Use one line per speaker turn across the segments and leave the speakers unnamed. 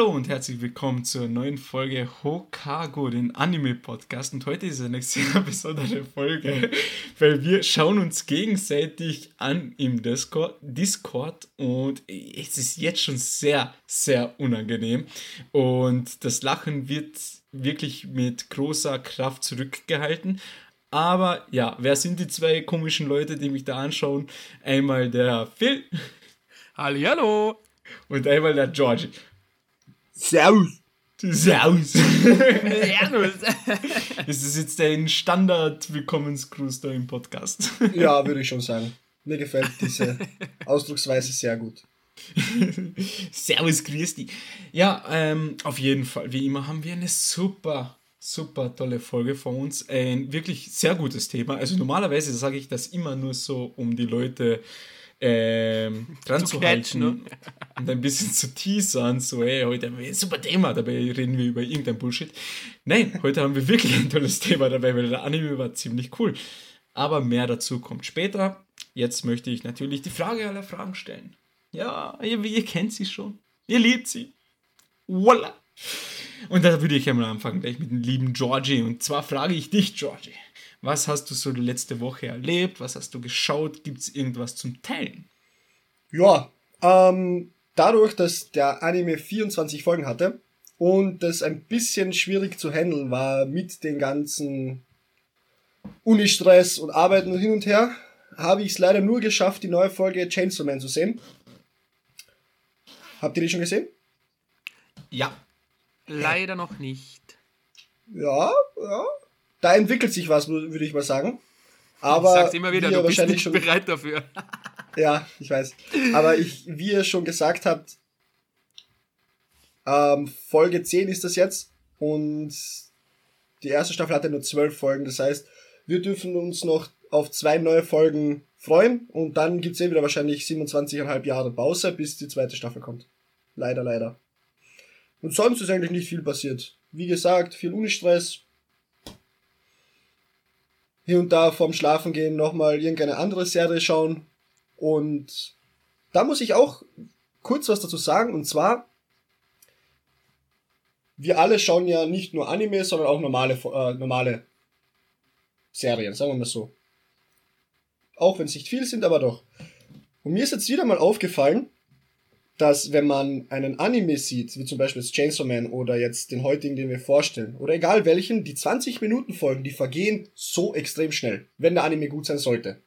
Hallo und herzlich willkommen zur neuen Folge Hokago, den Anime-Podcast. Und heute ist eine sehr besondere Folge, weil wir schauen uns gegenseitig an im Discord, Discord und es ist jetzt schon sehr, sehr unangenehm. Und das Lachen wird wirklich mit großer Kraft zurückgehalten. Aber ja, wer sind die zwei komischen Leute, die mich da anschauen? Einmal der Phil.
Hallihallo.
Und einmal der George.
Servus.
Servus. das ist jetzt ein Standard-Willkommensgruß da im Podcast.
Ja, würde ich schon sagen. Mir gefällt diese Ausdrucksweise sehr gut.
Servus, grüß dich. Ja, ähm, auf jeden Fall, wie immer, haben wir eine super, super tolle Folge vor uns. Ein wirklich sehr gutes Thema. Also normalerweise sage ich das immer nur so, um die Leute ähm, dran zu, zu halten ne? und ein bisschen zu teasern, so, hey, heute haben wir ein super Thema, dabei reden wir über irgendein Bullshit. Nein, heute haben wir wirklich ein tolles Thema dabei, weil der Anime war ziemlich cool. Aber mehr dazu kommt später. Jetzt möchte ich natürlich die Frage aller Fragen stellen. Ja, ihr, ihr kennt sie schon. Ihr liebt sie. Voila. Und da würde ich einmal anfangen, gleich mit dem lieben Georgie. Und zwar frage ich dich, Georgie. Was hast du so die letzte Woche erlebt? Was hast du geschaut? Gibt es irgendwas zum Teilen?
Ja, ähm, dadurch, dass der Anime 24 Folgen hatte und das ein bisschen schwierig zu handeln war mit den ganzen Uni-Stress und Arbeiten hin und her, habe ich es leider nur geschafft, die neue Folge Chainsaw Man zu sehen. Habt ihr die schon gesehen?
Ja. Leider noch nicht.
Ja, ja da entwickelt sich was, würde ich mal sagen. Aber
ich sag's immer wieder, du bist nicht schon, bereit dafür.
ja, ich weiß. Aber ich, wie ihr schon gesagt habt, ähm, Folge 10 ist das jetzt und die erste Staffel hatte nur zwölf Folgen. Das heißt, wir dürfen uns noch auf zwei neue Folgen freuen und dann gibt's eh wieder wahrscheinlich 27,5 Jahre Pause, bis die zweite Staffel kommt. Leider, leider. Und sonst ist eigentlich nicht viel passiert. Wie gesagt, viel Unistress, hier und da vorm Schlafengehen nochmal irgendeine andere Serie schauen. Und da muss ich auch kurz was dazu sagen. Und zwar, wir alle schauen ja nicht nur Anime, sondern auch normale, äh, normale Serien, sagen wir mal so. Auch wenn es nicht viel sind, aber doch. Und mir ist jetzt wieder mal aufgefallen, dass wenn man einen Anime sieht, wie zum Beispiel Chainsaw Man oder jetzt den heutigen, den wir vorstellen, oder egal welchen, die 20 Minuten Folgen, die vergehen so extrem schnell, wenn der Anime gut sein sollte.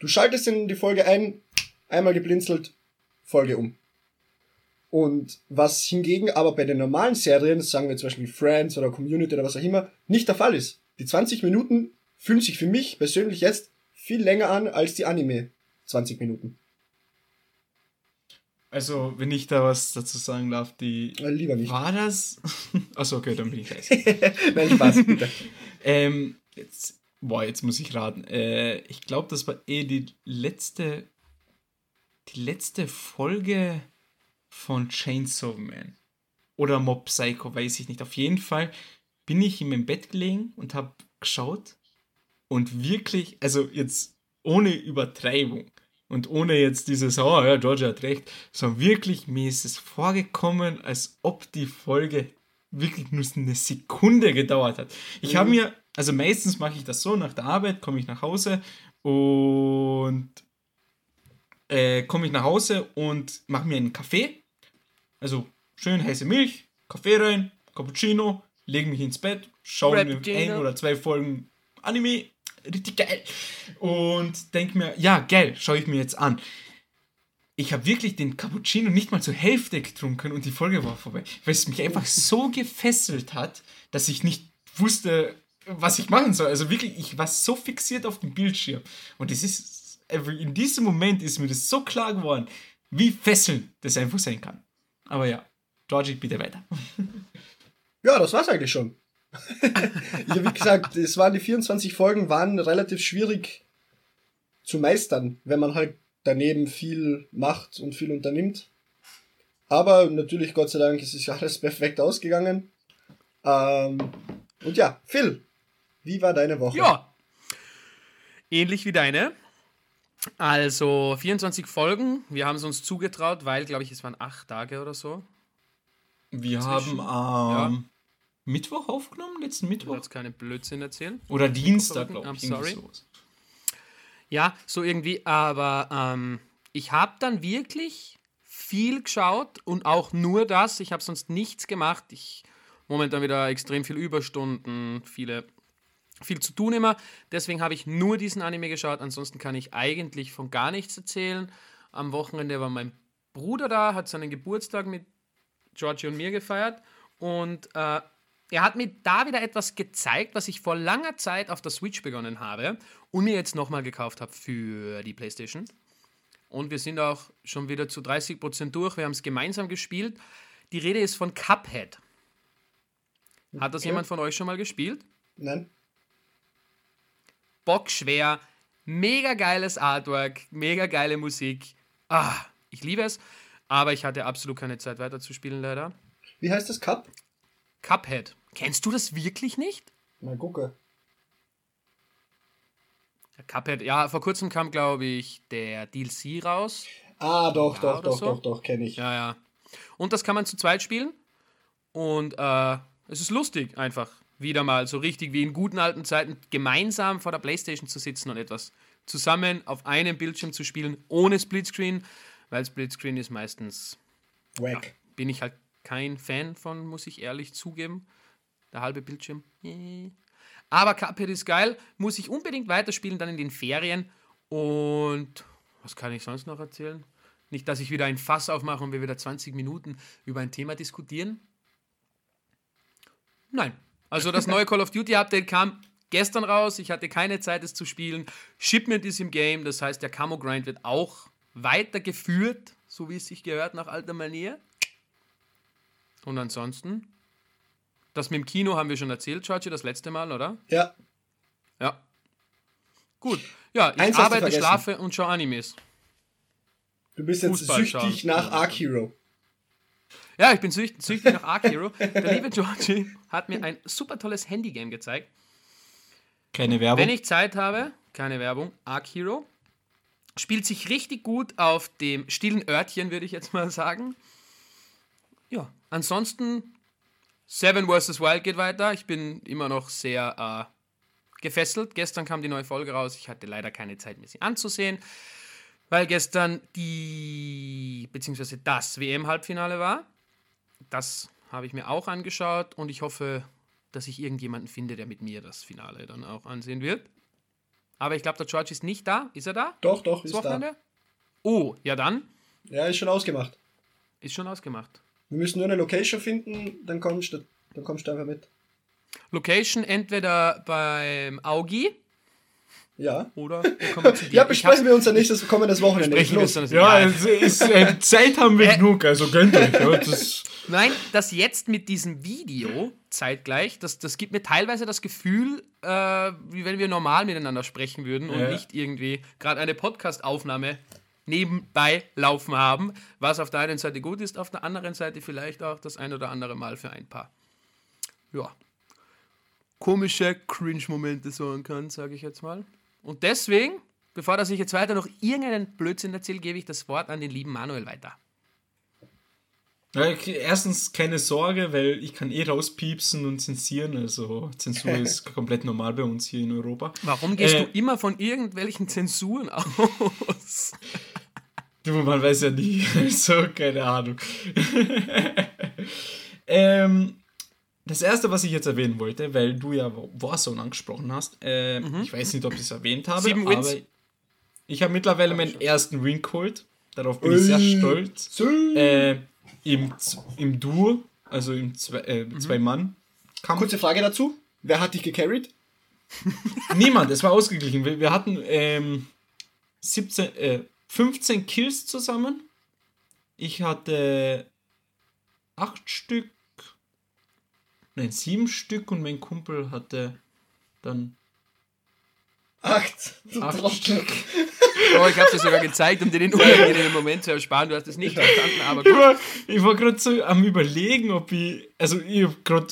Du schaltest in die Folge ein, einmal geblinzelt, Folge um. Und was hingegen aber bei den normalen Serien, sagen wir zum Beispiel Friends oder Community oder was auch immer, nicht der Fall ist. Die 20 Minuten fühlen sich für mich persönlich jetzt viel länger an als die Anime 20 Minuten.
Also, wenn ich da was dazu sagen darf, die.
Äh, lieber nicht.
War das? Achso, okay, dann bin ich gleich.
Nein, Spaß, bitte.
ähm, jetzt, boah, jetzt muss ich raten. Äh, ich glaube, das war eh die letzte. Die letzte Folge von Chainsaw Man. Oder Mob Psycho, weiß ich nicht. Auf jeden Fall bin ich in meinem Bett gelegen und habe geschaut. Und wirklich, also jetzt ohne Übertreibung und ohne jetzt dieses, oh ja, Georgia hat recht, sondern wirklich, mir ist es vorgekommen, als ob die Folge wirklich nur eine Sekunde gedauert hat. Ich mhm. habe mir, also meistens mache ich das so, nach der Arbeit komme ich nach Hause und äh, komme ich nach Hause und mache mir einen Kaffee. Also schön heiße Milch, Kaffee rein, Cappuccino, lege mich ins Bett, schaue mir ein oder zwei Folgen Anime richtig geil. Und denke mir, ja, geil, schaue ich mir jetzt an. Ich habe wirklich den Cappuccino nicht mal zur Hälfte getrunken und die Folge war vorbei, weil es mich einfach so gefesselt hat, dass ich nicht wusste, was ich machen soll. Also wirklich, ich war so fixiert auf dem Bildschirm. Und es ist, in diesem Moment ist mir das so klar geworden, wie fesselnd das einfach sein kann. Aber ja, Georgie, bitte weiter.
Ja, das war's eigentlich schon ja, wie gesagt, es waren die 24 Folgen, waren relativ schwierig zu meistern, wenn man halt daneben viel macht und viel unternimmt. Aber natürlich, Gott sei Dank, es ist alles perfekt ausgegangen. Ähm, und ja, Phil, wie war deine Woche?
Ja, ähnlich wie deine. Also 24 Folgen. Wir haben es uns zugetraut, weil, glaube ich, es waren acht Tage oder so.
Wir Zwischen, haben ähm, ja. Mittwoch aufgenommen, letzten Mittwoch.
Ich keine Blödsinn erzählen.
Oder Dienstag, glaube ich.
I'm sorry. Ja, so irgendwie, aber ähm, ich habe dann wirklich viel geschaut und auch nur das. Ich habe sonst nichts gemacht. Ich momentan wieder extrem viel Überstunden, viele, viel zu tun immer. Deswegen habe ich nur diesen Anime geschaut. Ansonsten kann ich eigentlich von gar nichts erzählen. Am Wochenende war mein Bruder da, hat seinen Geburtstag mit Georgie und mir gefeiert. Und äh, er hat mir da wieder etwas gezeigt, was ich vor langer Zeit auf der Switch begonnen habe und mir jetzt nochmal gekauft habe für die PlayStation. Und wir sind auch schon wieder zu 30% durch. Wir haben es gemeinsam gespielt. Die Rede ist von Cuphead. Hat das okay. jemand von euch schon mal gespielt?
Nein.
Bockschwer, mega geiles Artwork, mega geile Musik. Ah, ich liebe es. Aber ich hatte absolut keine Zeit weiter zu spielen, leider.
Wie heißt das Cup?
Cuphead. Kennst du das wirklich nicht?
Mal gucke.
Cuphead, ja, vor kurzem kam, glaube ich, der DLC raus.
Ah, doch, ja, doch, doch, so. doch, doch, kenne ich.
Ja, ja. Und das kann man zu zweit spielen. Und äh, es ist lustig, einfach wieder mal so richtig wie in guten alten Zeiten gemeinsam vor der Playstation zu sitzen und etwas zusammen auf einem Bildschirm zu spielen, ohne Splitscreen, weil Splitscreen ist meistens.
Wack.
Ja, bin ich halt kein Fan von, muss ich ehrlich zugeben. Der halbe Bildschirm. Aber Cuphead ist geil, muss ich unbedingt weiterspielen, dann in den Ferien. Und was kann ich sonst noch erzählen? Nicht, dass ich wieder ein Fass aufmache und wir wieder 20 Minuten über ein Thema diskutieren. Nein. Also das neue Call of Duty Update kam gestern raus. Ich hatte keine Zeit, es zu spielen. Shipment ist im Game, das heißt, der Camo Grind wird auch weitergeführt, so wie es sich gehört, nach alter Manier. Und ansonsten, das mit dem Kino haben wir schon erzählt, George, das letzte Mal, oder?
Ja.
Ja. Gut. Ja, ich Eins arbeite, schlafe und schaue Animes.
Du bist jetzt Fußball süchtig schauen. nach Arc Hero.
Ja, ich bin süchtig, süchtig nach Arc Hero. Der liebe Georgie hat mir ein super tolles Handygame gezeigt.
Keine Werbung.
Wenn ich Zeit habe, keine Werbung, Arc Hero. Spielt sich richtig gut auf dem stillen Örtchen, würde ich jetzt mal sagen. Ja, ansonsten Seven vs. Wild geht weiter. Ich bin immer noch sehr äh, gefesselt. Gestern kam die neue Folge raus. Ich hatte leider keine Zeit, mir sie anzusehen, weil gestern die, beziehungsweise das WM-Halbfinale war. Das habe ich mir auch angeschaut und ich hoffe, dass ich irgendjemanden finde, der mit mir das Finale dann auch ansehen wird. Aber ich glaube, der George ist nicht da. Ist er da?
Doch, doch, ist Wochenende? da.
Oh, ja dann.
Ja, ist schon ausgemacht.
Ist schon ausgemacht.
Wir müssen nur eine Location finden, dann kommst du, dann kommst du einfach mit.
Location entweder beim Augi.
Ja.
Oder
ja, besprechen wir uns dann nächstes kommendes Wochenende.
Besprechen wir uns dann ja, es ist, äh, Zeit haben wir äh, genug, also gönnt euch. Ja, das
Nein, das jetzt mit diesem Video zeitgleich, das, das gibt mir teilweise das Gefühl, äh, wie wenn wir normal miteinander sprechen würden und ja. nicht irgendwie gerade eine Podcast-Aufnahme nebenbei laufen haben, was auf der einen Seite gut ist, auf der anderen Seite vielleicht auch das ein oder andere Mal für ein paar, ja, komische Cringe-Momente sorgen kann, sage ich jetzt mal. Und deswegen, bevor dass ich jetzt weiter noch irgendeinen Blödsinn erzähle, gebe ich das Wort an den lieben Manuel weiter.
Erstens keine Sorge, weil ich kann eh rauspiepsen und zensieren. Also Zensur ist komplett normal bei uns hier in Europa.
Warum gehst äh, du immer von irgendwelchen Zensuren aus?
Du, man weiß ja nie. so, keine Ahnung. ähm, das erste, was ich jetzt erwähnen wollte, weil du ja Warzone angesprochen hast, äh, mhm. ich weiß nicht, ob ich es erwähnt habe, Sieben aber Wins. ich habe mittlerweile meinen ersten Win geholt. Darauf bin ich sehr stolz. Äh, im, im Duo, also im zwei, äh, mhm. zwei Mann.
-Kampf. Kurze Frage dazu. Wer hat dich gecarried?
Niemand, es war ausgeglichen. Wir, wir hatten ähm, 17, äh, 15 Kills zusammen. Ich hatte 8 Stück, nein, 7 Stück und mein Kumpel hatte dann
Acht.
Acht Stück.
Oh, ich habe dir sogar gezeigt, um dir den unangenehmen Moment zu ersparen. Du hast es nicht verstanden, aber gut.
Ich war, gerade so am überlegen, ob ich, also ich habe gerade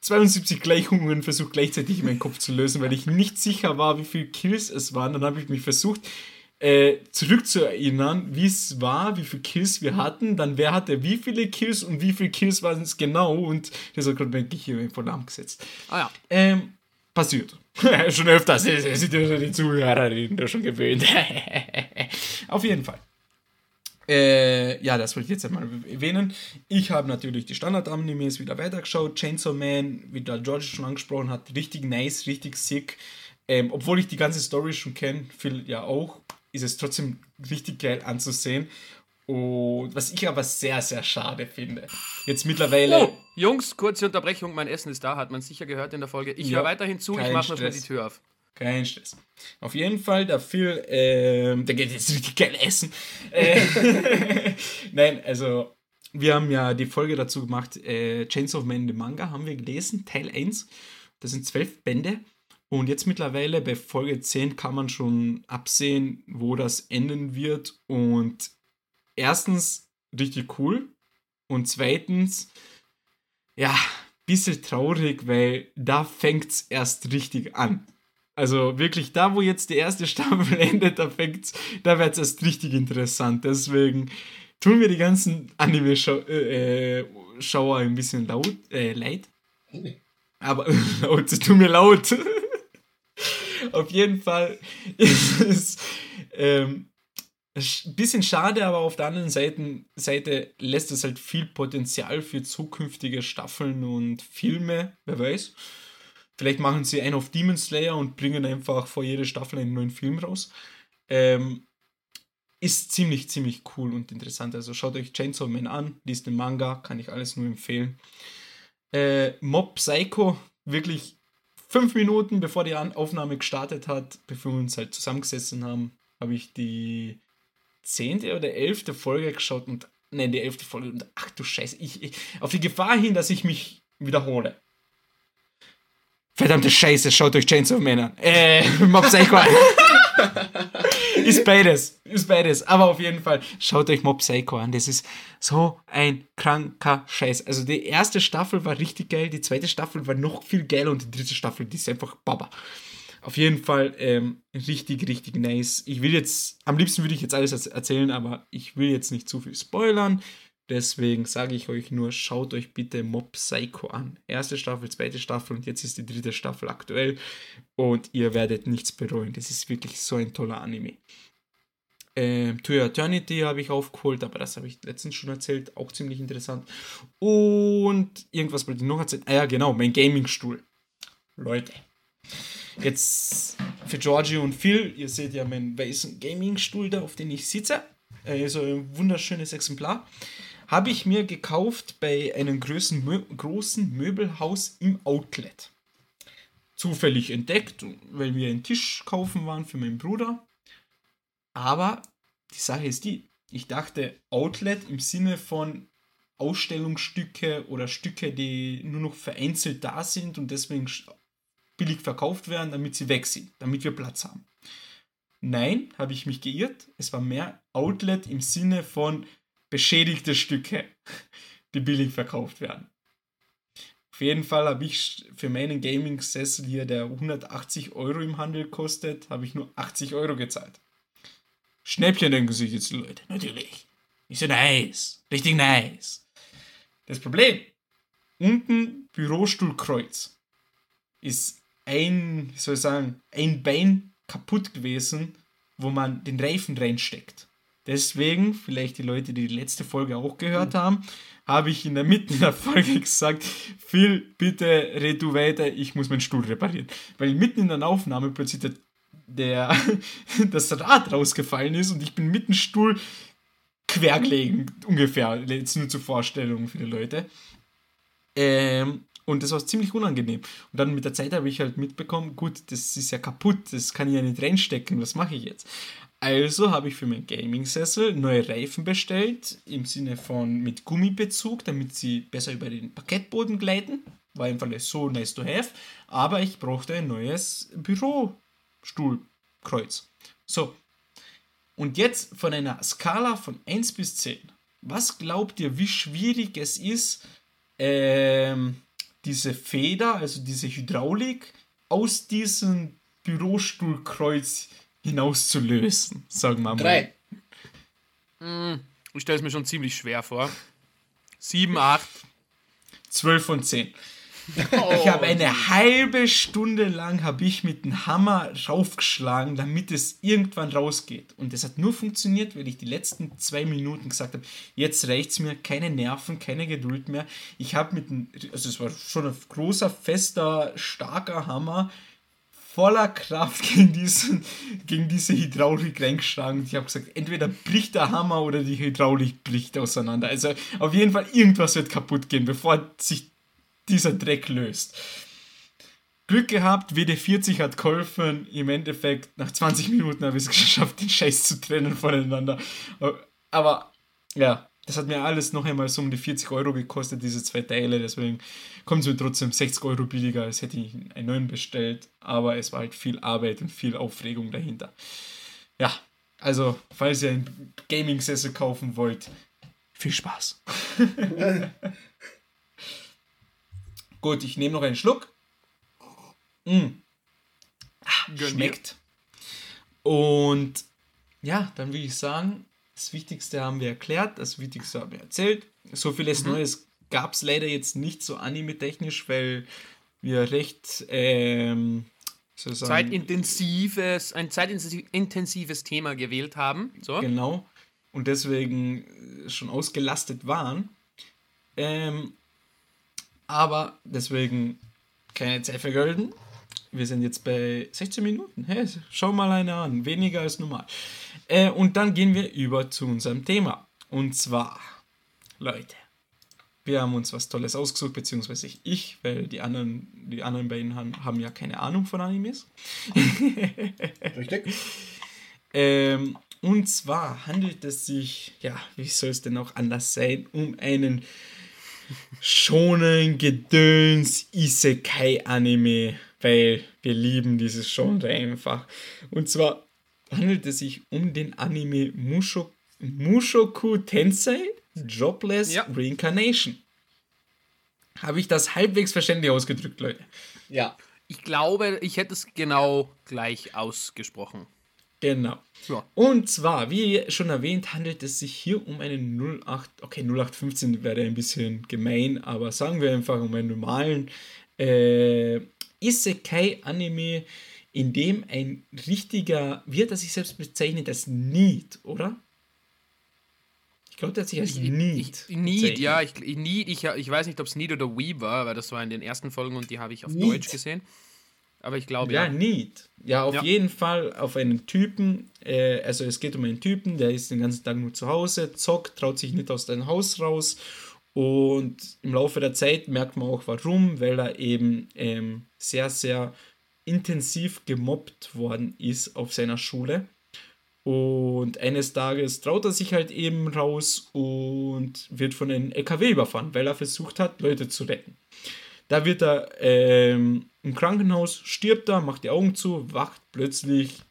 72 Gleichungen versucht gleichzeitig in meinen Kopf zu lösen, weil ich nicht sicher war, wie viele Kills es waren. Dann habe ich mich versucht, äh, zurückzuerinnern, wie es war, wie viele Kills wir hatten, dann wer hatte wie viele Kills und wie viele Kills waren es genau und das hat gerade mein Gehirn voll gesetzt.
Ah ja.
Ähm, passiert. schon öfters, sind ja die Zuhörerinnen da schon gewöhnt. Auf jeden Fall. Äh, ja, das wollte ich jetzt einmal erwähnen. Ich habe natürlich die Standard-Animes wieder weitergeschaut. Chainsaw Man, wie der George schon angesprochen hat, richtig nice, richtig sick. Ähm, obwohl ich die ganze Story schon kenne, Phil ja auch, ist es trotzdem richtig geil anzusehen. Und was ich aber sehr, sehr schade finde. Jetzt mittlerweile.
Oh, Jungs, kurze Unterbrechung, mein Essen ist da, hat man sicher gehört in der Folge. Ich
Ja,
höre weiterhin zu, ich mache mal die. Tür auf.
Kein Stress. Auf jeden Fall, Phil, ähm, der geht jetzt richtig geil essen. Äh, Nein, also, wir haben ja die Folge dazu gemacht, äh, Chains of Man, the Manga, haben wir gelesen, Teil 1. Das sind zwölf Bände. Und jetzt mittlerweile bei Folge 10 kann man schon absehen, wo das enden wird. Und erstens, richtig cool. Und zweitens, ja, bisschen traurig, weil da fängt's erst richtig an. Also wirklich, da wo jetzt die erste Staffel endet, da fängt's, da wird's erst richtig interessant. Deswegen tun mir die ganzen Anime-Schauer äh, Schauer ein bisschen laut, äh, leid. Aber laut, sie tun mir laut. Auf jeden Fall ist es ähm, ein bisschen schade, aber auf der anderen Seite, Seite lässt es halt viel Potenzial für zukünftige Staffeln und Filme, wer weiß. Vielleicht machen sie einen auf Demon Slayer und bringen einfach vor jeder Staffel einen neuen Film raus. Ähm, ist ziemlich, ziemlich cool und interessant. Also schaut euch Chainsaw Man an, liest den Manga, kann ich alles nur empfehlen. Äh, Mob Psycho, wirklich fünf Minuten bevor die Aufnahme gestartet hat, bevor wir uns halt zusammengesessen haben, habe ich die zehnte oder elfte Folge geschaut und nein, die elfte Folge und ach du Scheiße, ich, ich auf die Gefahr hin, dass ich mich wiederhole. Verdammte Scheiße, schaut euch Chainsaw Man an. Äh, Mob Psycho an. ist beides, ist beides. Aber auf jeden Fall, schaut euch Mob Psycho an. Das ist so ein kranker Scheiß. Also die erste Staffel war richtig geil, die zweite Staffel war noch viel geiler und die dritte Staffel, die ist einfach Baba. Auf jeden Fall ähm, richtig, richtig nice. Ich will jetzt, am liebsten würde ich jetzt alles erz- erzählen, aber ich will jetzt nicht zu viel spoilern. Deswegen sage ich euch nur, schaut euch bitte Mob Psycho an. Erste Staffel, zweite Staffel und jetzt ist die dritte Staffel aktuell. Und ihr werdet nichts bereuen. Das ist wirklich so ein toller Anime. Ähm, To Eternity habe ich aufgeholt, aber das habe ich letztens schon erzählt. Auch ziemlich interessant. Und irgendwas wollte ich noch erzählen. Ah ja, genau, mein Gaming-Stuhl. Leute. Jetzt für Georgie und Phil, ihr seht ja meinen weißen Gaming-Stuhl da, auf den ich sitze. Also ein wunderschönes Exemplar. Habe ich mir gekauft bei einem großen, Mö großen Möbelhaus im Outlet. Zufällig entdeckt, weil wir einen Tisch kaufen waren für meinen Bruder. Aber die Sache ist die, ich dachte Outlet im Sinne von Ausstellungsstücke oder Stücke, die nur noch vereinzelt da sind und deswegen billig verkauft werden, damit sie weg sind, damit wir Platz haben. Nein, habe ich mich geirrt. Es war mehr Outlet im Sinne von beschädigte Stücke, die billig verkauft werden. Auf jeden Fall habe ich für meinen Gaming-Sessel hier, der 180 Euro im Handel kostet, habe ich nur 80 Euro gezahlt. Schnäppchen denken sich jetzt die Leute, natürlich. Ist ja nice, richtig nice. Das Problem, unten Bürostuhlkreuz ist ein, wie soll ich sagen, ein Bein kaputt gewesen, wo man den Reifen reinsteckt. Deswegen, vielleicht die Leute, die die letzte Folge auch gehört haben, habe ich in der Mitte der Folge gesagt, Phil, bitte red du weiter, ich muss meinen Stuhl reparieren. Weil mitten in der Aufnahme plötzlich der, der das Rad rausgefallen ist und ich bin mitten im Stuhl quer gelegen, ungefähr, jetzt nur zur Vorstellung für die Leute. Ähm, und das war ziemlich unangenehm. Und dann mit der Zeit habe ich halt mitbekommen, gut, das ist ja kaputt, das kann ich ja nicht reinstecken, was mache ich jetzt? Also habe ich für meinen Gaming-Sessel neue Reifen bestellt, im Sinne von mit Gummibezug, damit sie besser über den Parkettboden gleiten. War einfach so nice to have. Aber ich brauchte ein neues Bürostuhlkreuz. So. Und jetzt von einer Skala von 1 bis 10. Was glaubt ihr, wie schwierig es ist, ähm, diese Feder, also diese Hydraulik, aus diesem Bürostuhlkreuz hinauszulösen, sagen wir mal.
Drei.
Ich stelle es mir schon ziemlich schwer vor. Sieben, acht.
12 von 10.
Oh,
Ich habe eine halbe Stunde lang habe ich mit dem Hammer raufgeschlagen, damit es irgendwann rausgeht. Und das hat nur funktioniert, weil ich die letzten zwei Minuten gesagt habe, jetzt reicht's mir, keine Nerven, keine Geduld mehr. Ich habe mit dem, also es war schon ein großer, fester, starker Hammer, voller Kraft gegen, diesen, gegen diese Hydraulik reingeschlagen. Und ich habe gesagt, entweder bricht der Hammer oder die Hydraulik bricht auseinander. Also auf jeden Fall irgendwas wird kaputt gehen, bevor sich dieser Dreck löst. Glück gehabt, WD40 hat geholfen. Im Endeffekt, nach 20 Minuten habe ich es geschafft, den Scheiß zu trennen voneinander. Aber ja, das hat mir alles noch einmal so um die 40 Euro gekostet, diese zwei Teile. Deswegen kommt es mir trotzdem 60 Euro billiger, als hätte ich einen neuen bestellt. Aber es war halt viel Arbeit und viel Aufregung dahinter. Ja, also, falls ihr einen Gaming-Sessel kaufen wollt, viel Spaß. Gut, ich nehme noch einen Schluck. Mm.
Gönn
schmeckt. Und ja, dann würde ich sagen, das Wichtigste haben wir erklärt, das Wichtigste haben wir erzählt. So vieles Neues gab es leider jetzt nicht so anime-technisch, weil wir recht ähm, wie soll ich sagen,
Zeitintensives, ein zeitintensives Thema gewählt haben. So.
Genau. Und deswegen schon ausgelastet waren. Ähm, aber deswegen keine Zeit vergolden. Wir sind jetzt bei 16 Minuten. Hey, schau mal eine an. Weniger als normal. Äh, und dann gehen wir über zu unserem Thema. Und zwar, Leute, wir haben uns was Tolles ausgesucht, beziehungsweise ich, weil die anderen, die anderen beiden haben, haben ja keine Ahnung von Animes.
Richtig?
Ähm, und zwar handelt es sich, ja, wie soll es denn auch anders sein, um einen schonen Gedöns Isekai Anime, weil wir lieben dieses Genre einfach. Und zwar handelt es sich um den Anime Musho, Mushoku Tensei Jobless
Ja.
Reincarnation. Habe ich das halbwegs verständlich ausgedrückt, Leute?
Ja.
Ich glaube, ich hätte es genau gleich ausgesprochen.
Genau.
Ja.
Und zwar, wie schon erwähnt, handelt es sich hier um einen 08, okay, 0815 wäre ein bisschen gemein, aber sagen wir einfach um einen normalen äh, Isekai-Anime, in dem ein richtiger, wie hat er sich selbst bezeichnet, als Need, oder? Ich glaube, der hat sich als Need.
Ich, Need, ja, ich, ich, Need, ich, ich weiß nicht, ob es Need oder We war, weil das war in den ersten Folgen und die habe ich auf
Need.
Deutsch gesehen. Aber ich glaube,
Ja,
ja.
Need. Ja, auf
Ja.
jeden Fall auf einen Typen. Äh, also es geht um einen Typen, der ist den ganzen Tag nur zu Hause, zockt, traut sich nicht aus dem Haus raus. Und im Laufe der Zeit merkt man auch warum, weil er eben ähm, sehr, sehr intensiv gemobbt worden ist auf seiner Schule. Und eines Tages traut er sich halt eben raus und wird von einem LKW überfahren, weil er versucht hat, Leute zu retten. Da wird er ähm, im Krankenhaus, stirbt er, macht die Augen zu, wacht plötzlich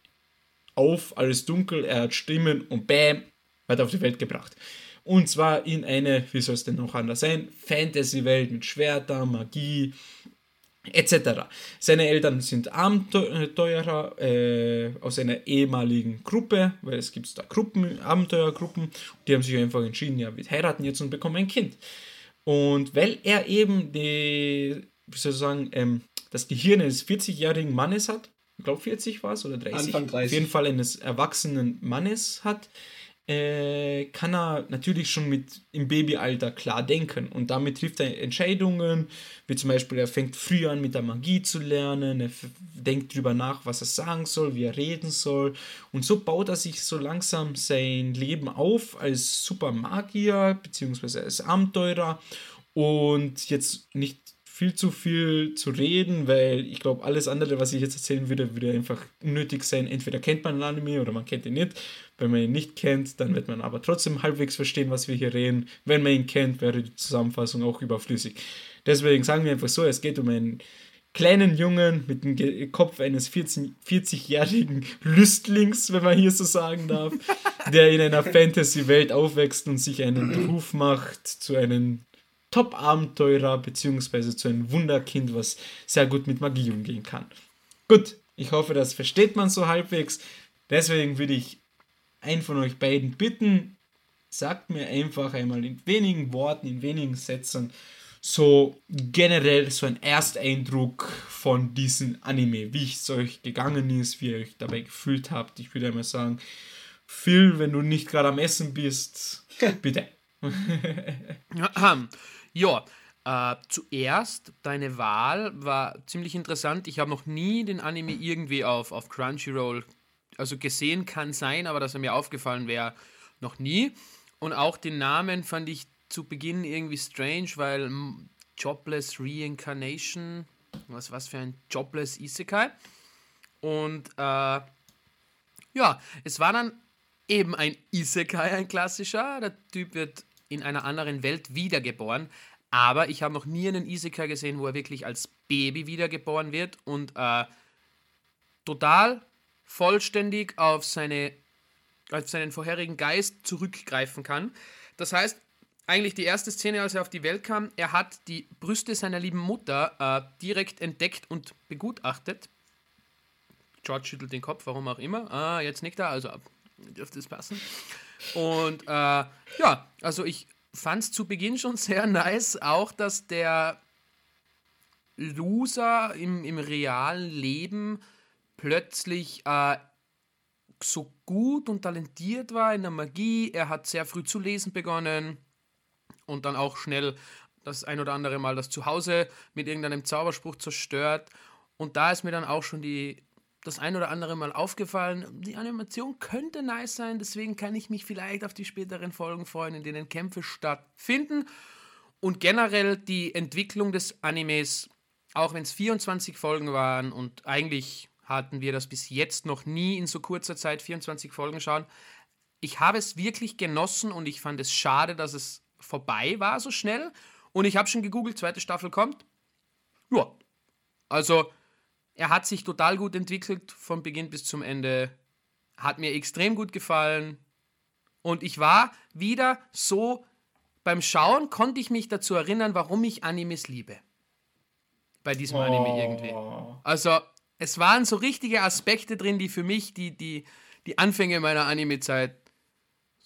auf, alles dunkel, er hat Stimmen und bam, wird auf die Welt gebracht. Und zwar in eine, wie soll es denn noch anders sein, Fantasy-Welt mit Schwerter, Magie, etc. Seine Eltern sind Abenteurer äh, aus einer ehemaligen Gruppe, weil es gibt da Gruppen, Abenteuergruppen, die haben sich einfach entschieden, ja, wir heiraten jetzt und bekommen ein Kind. Und weil er eben die, wie soll ich sagen, ähm, das Gehirn eines 40-jährigen Mannes hat, ich glaube 40 war es oder 30,
Anfang 30.
auf jeden Fall eines erwachsenen Mannes hat, äh, kann er natürlich schon mit im Babyalter klar denken. Und damit trifft er Entscheidungen, wie zum Beispiel er fängt früh an mit der Magie zu lernen, er denkt drüber nach, was er sagen soll, wie er reden soll. Und so baut er sich so langsam sein Leben auf als Super Magier beziehungsweise als Abenteurer. Und jetzt nicht viel zu viel zu reden, weil ich glaube, alles andere, was ich jetzt erzählen würde, würde einfach unnötig sein. Entweder kennt man einen Anime oder man kennt ihn nicht. Wenn man ihn nicht kennt, dann wird man aber trotzdem halbwegs verstehen, was wir hier reden. Wenn man ihn kennt, wäre die Zusammenfassung auch überflüssig. Deswegen sagen wir einfach so, es geht um einen kleinen Jungen mit dem Kopf eines 14 40-jährigen Lüstlings, wenn man hier so sagen darf, der in einer Fantasy-Welt aufwächst und sich einen Beruf macht zu einem Top-Abenteurer beziehungsweise zu einem Wunderkind, was sehr gut mit Magie umgehen kann. Gut, ich hoffe, das versteht man so halbwegs. Deswegen würde ich einen von euch beiden bitten, sagt mir einfach einmal in wenigen Worten, in wenigen Sätzen, so generell so ein Ersteindruck von diesem Anime, wie es euch gegangen ist, wie ihr euch dabei gefühlt habt. Ich würde einmal sagen, Phil, wenn du nicht gerade am Essen bist, bitte.
ja, äh, zuerst, deine Wahl war ziemlich interessant. Ich habe noch nie den Anime irgendwie auf, auf Crunchyroll, also gesehen kann sein, aber dass er mir aufgefallen wäre, noch nie. Und auch den Namen fand ich zu Beginn irgendwie strange, weil Jobless Reincarnation, was, was für ein Jobless Isekai. Und äh, ja, es war dann eben ein Isekai, ein klassischer. Der Typ wird in einer anderen Welt wiedergeboren. Aber ich habe noch nie einen Isekai gesehen, wo er wirklich als Baby wiedergeboren wird und äh, total vollständig auf, seine, auf seinen vorherigen Geist zurückgreifen kann. Das heißt, eigentlich die erste Szene, als er auf die Welt kam, er hat die Brüste seiner lieben Mutter äh, direkt entdeckt und begutachtet. George schüttelt den Kopf, warum auch immer. Ah, jetzt nickt er, also dürfte es passen. Und äh, ja, also ich fand es zu Beginn schon sehr nice, auch dass der Loser im, im realen Leben plötzlich äh, so gut und talentiert war in der Magie. Er hat sehr früh zu lesen begonnen und dann auch schnell das ein oder andere Mal das Zuhause mit irgendeinem Zauberspruch zerstört. Und da ist mir dann auch schon die das ein oder andere Mal aufgefallen. Die Animation könnte nice sein, deswegen kann ich mich vielleicht auf die späteren Folgen freuen, in denen Kämpfe stattfinden. Und generell die Entwicklung des Animes, auch wenn es 24 Folgen waren und eigentlich hatten wir das bis jetzt noch nie in so kurzer Zeit 24 Folgen schauen. Ich habe es wirklich genossen und ich fand es schade, dass es vorbei war so schnell. Und ich habe schon gegoogelt, zweite Staffel kommt. Ja. Also er hat sich total gut entwickelt von Beginn bis zum Ende. Hat mir extrem gut gefallen. Und ich war wieder so, beim Schauen konnte ich mich dazu erinnern, warum ich Animes liebe. Bei diesem oh. Anime irgendwie. Also, es waren so richtige Aspekte drin, die für mich die, die, die Anfänge meiner Anime-Zeit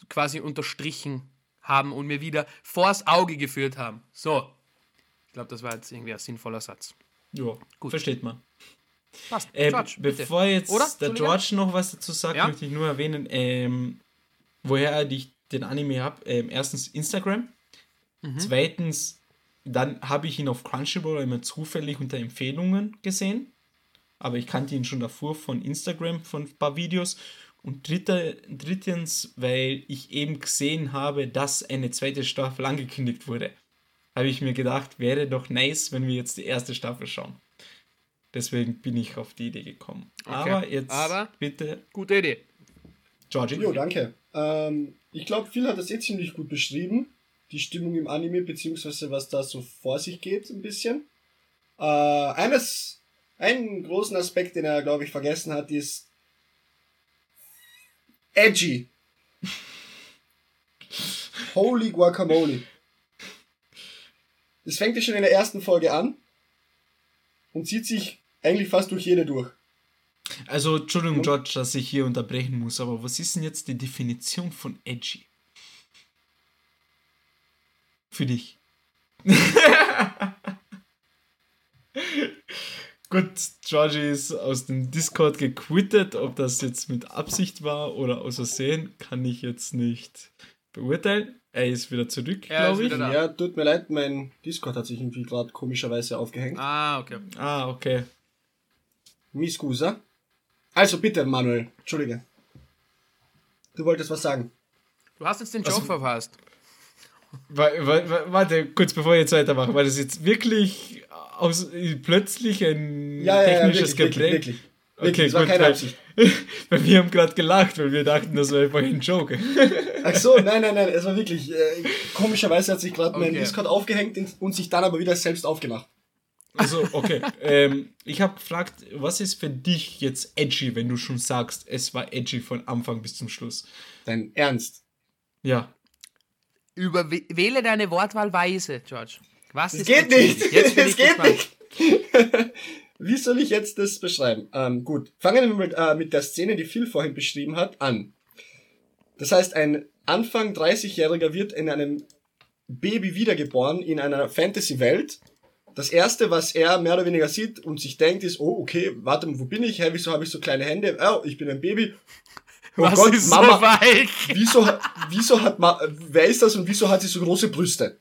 quasi unterstrichen haben und mir wieder vors Auge geführt haben. So. Ich glaube, das war jetzt irgendwie ein sinnvoller Satz.
Ja, gut. Versteht man.
Passt.
Äh, George, bevor jetzt Oder? der George noch was dazu sagt, ja? möchte ich nur erwähnen, ähm, woher ich den Anime habe. Ähm, erstens Instagram. Mhm. Zweitens, dann habe ich ihn auf Crunchyroll immer zufällig unter Empfehlungen gesehen. Aber ich kannte ihn schon davor von Instagram, von ein paar Videos. Und dritter, drittens, weil ich eben gesehen habe, dass eine zweite Staffel angekündigt wurde, habe ich mir gedacht, wäre doch nice, wenn wir jetzt die erste Staffel schauen. Deswegen bin ich auf die Idee gekommen. Okay. Aber jetzt
Aber
bitte.
Gute Idee.
Georgie. Jo, danke. Ähm, ich glaube, Phil hat das eh ziemlich gut beschrieben. Die Stimmung im Anime, beziehungsweise was da so vor sich geht, ein bisschen. Äh, eines, einen großen Aspekt, den er, glaube ich, vergessen hat, ist edgy. Holy Guacamole. Das fängt ja schon in der ersten Folge an und zieht sich eigentlich fast durch jede durch.
Also, Entschuldigung, George, dass ich hier unterbrechen muss, aber was ist denn jetzt die Definition von edgy? Für dich. Gut, Georgie ist aus dem Discord gequittet. Ob das jetzt mit Absicht war oder aus Versehen, kann ich jetzt nicht beurteilen. Er ist wieder zurück, glaube ich.
Ja, tut mir leid, mein Discord hat sich irgendwie gerade komischerweise aufgehängt.
Ah, okay.
Ah, okay.
Mi scusa. Also bitte, Manuel. Entschuldige. Du wolltest was sagen.
Du hast jetzt den Joke verpasst.
Warte, kurz bevor ich jetzt weitermache, war das jetzt wirklich aus, plötzlich ein
ja, technisches ja, ja, wirklich, Gebrech? Wirklich, wirklich.
Okay, das war gut, keine weil, Absicht. weil wir haben gerade gelacht, weil wir dachten, das war einfach ein Joke.
Ach so, nein, nein, nein, es war wirklich. Äh, komischerweise hat sich gerade okay. mein Discord aufgehängt und sich dann aber wieder selbst aufgemacht.
Also, okay. ähm, ich habe gefragt, was ist für dich jetzt edgy, wenn du schon sagst, es war edgy von Anfang bis zum Schluss?
Dein Ernst?
Ja.
Über, wähle deine Wortwahl weise, George. Was
es ist geht edgy? nicht. Jetzt es geht gespannt. nicht. wie soll ich jetzt das beschreiben? Ähm, gut, fangen wir mit, äh, mit der Szene, die Phil vorhin beschrieben hat, an. Das heißt, ein Anfang 30-Jähriger wird in einem Baby wiedergeboren in einer Fantasy-Welt. Das erste, was er mehr oder weniger sieht und sich denkt, ist, oh, okay, warte mal, wo bin ich? Hä, wieso habe ich so kleine Hände? Oh, ich bin ein Baby. Oh
Was
Gott,
ist
Mama,
so weich?
wieso, wieso hat Ma wer ist das und wieso hat sie so große Brüste?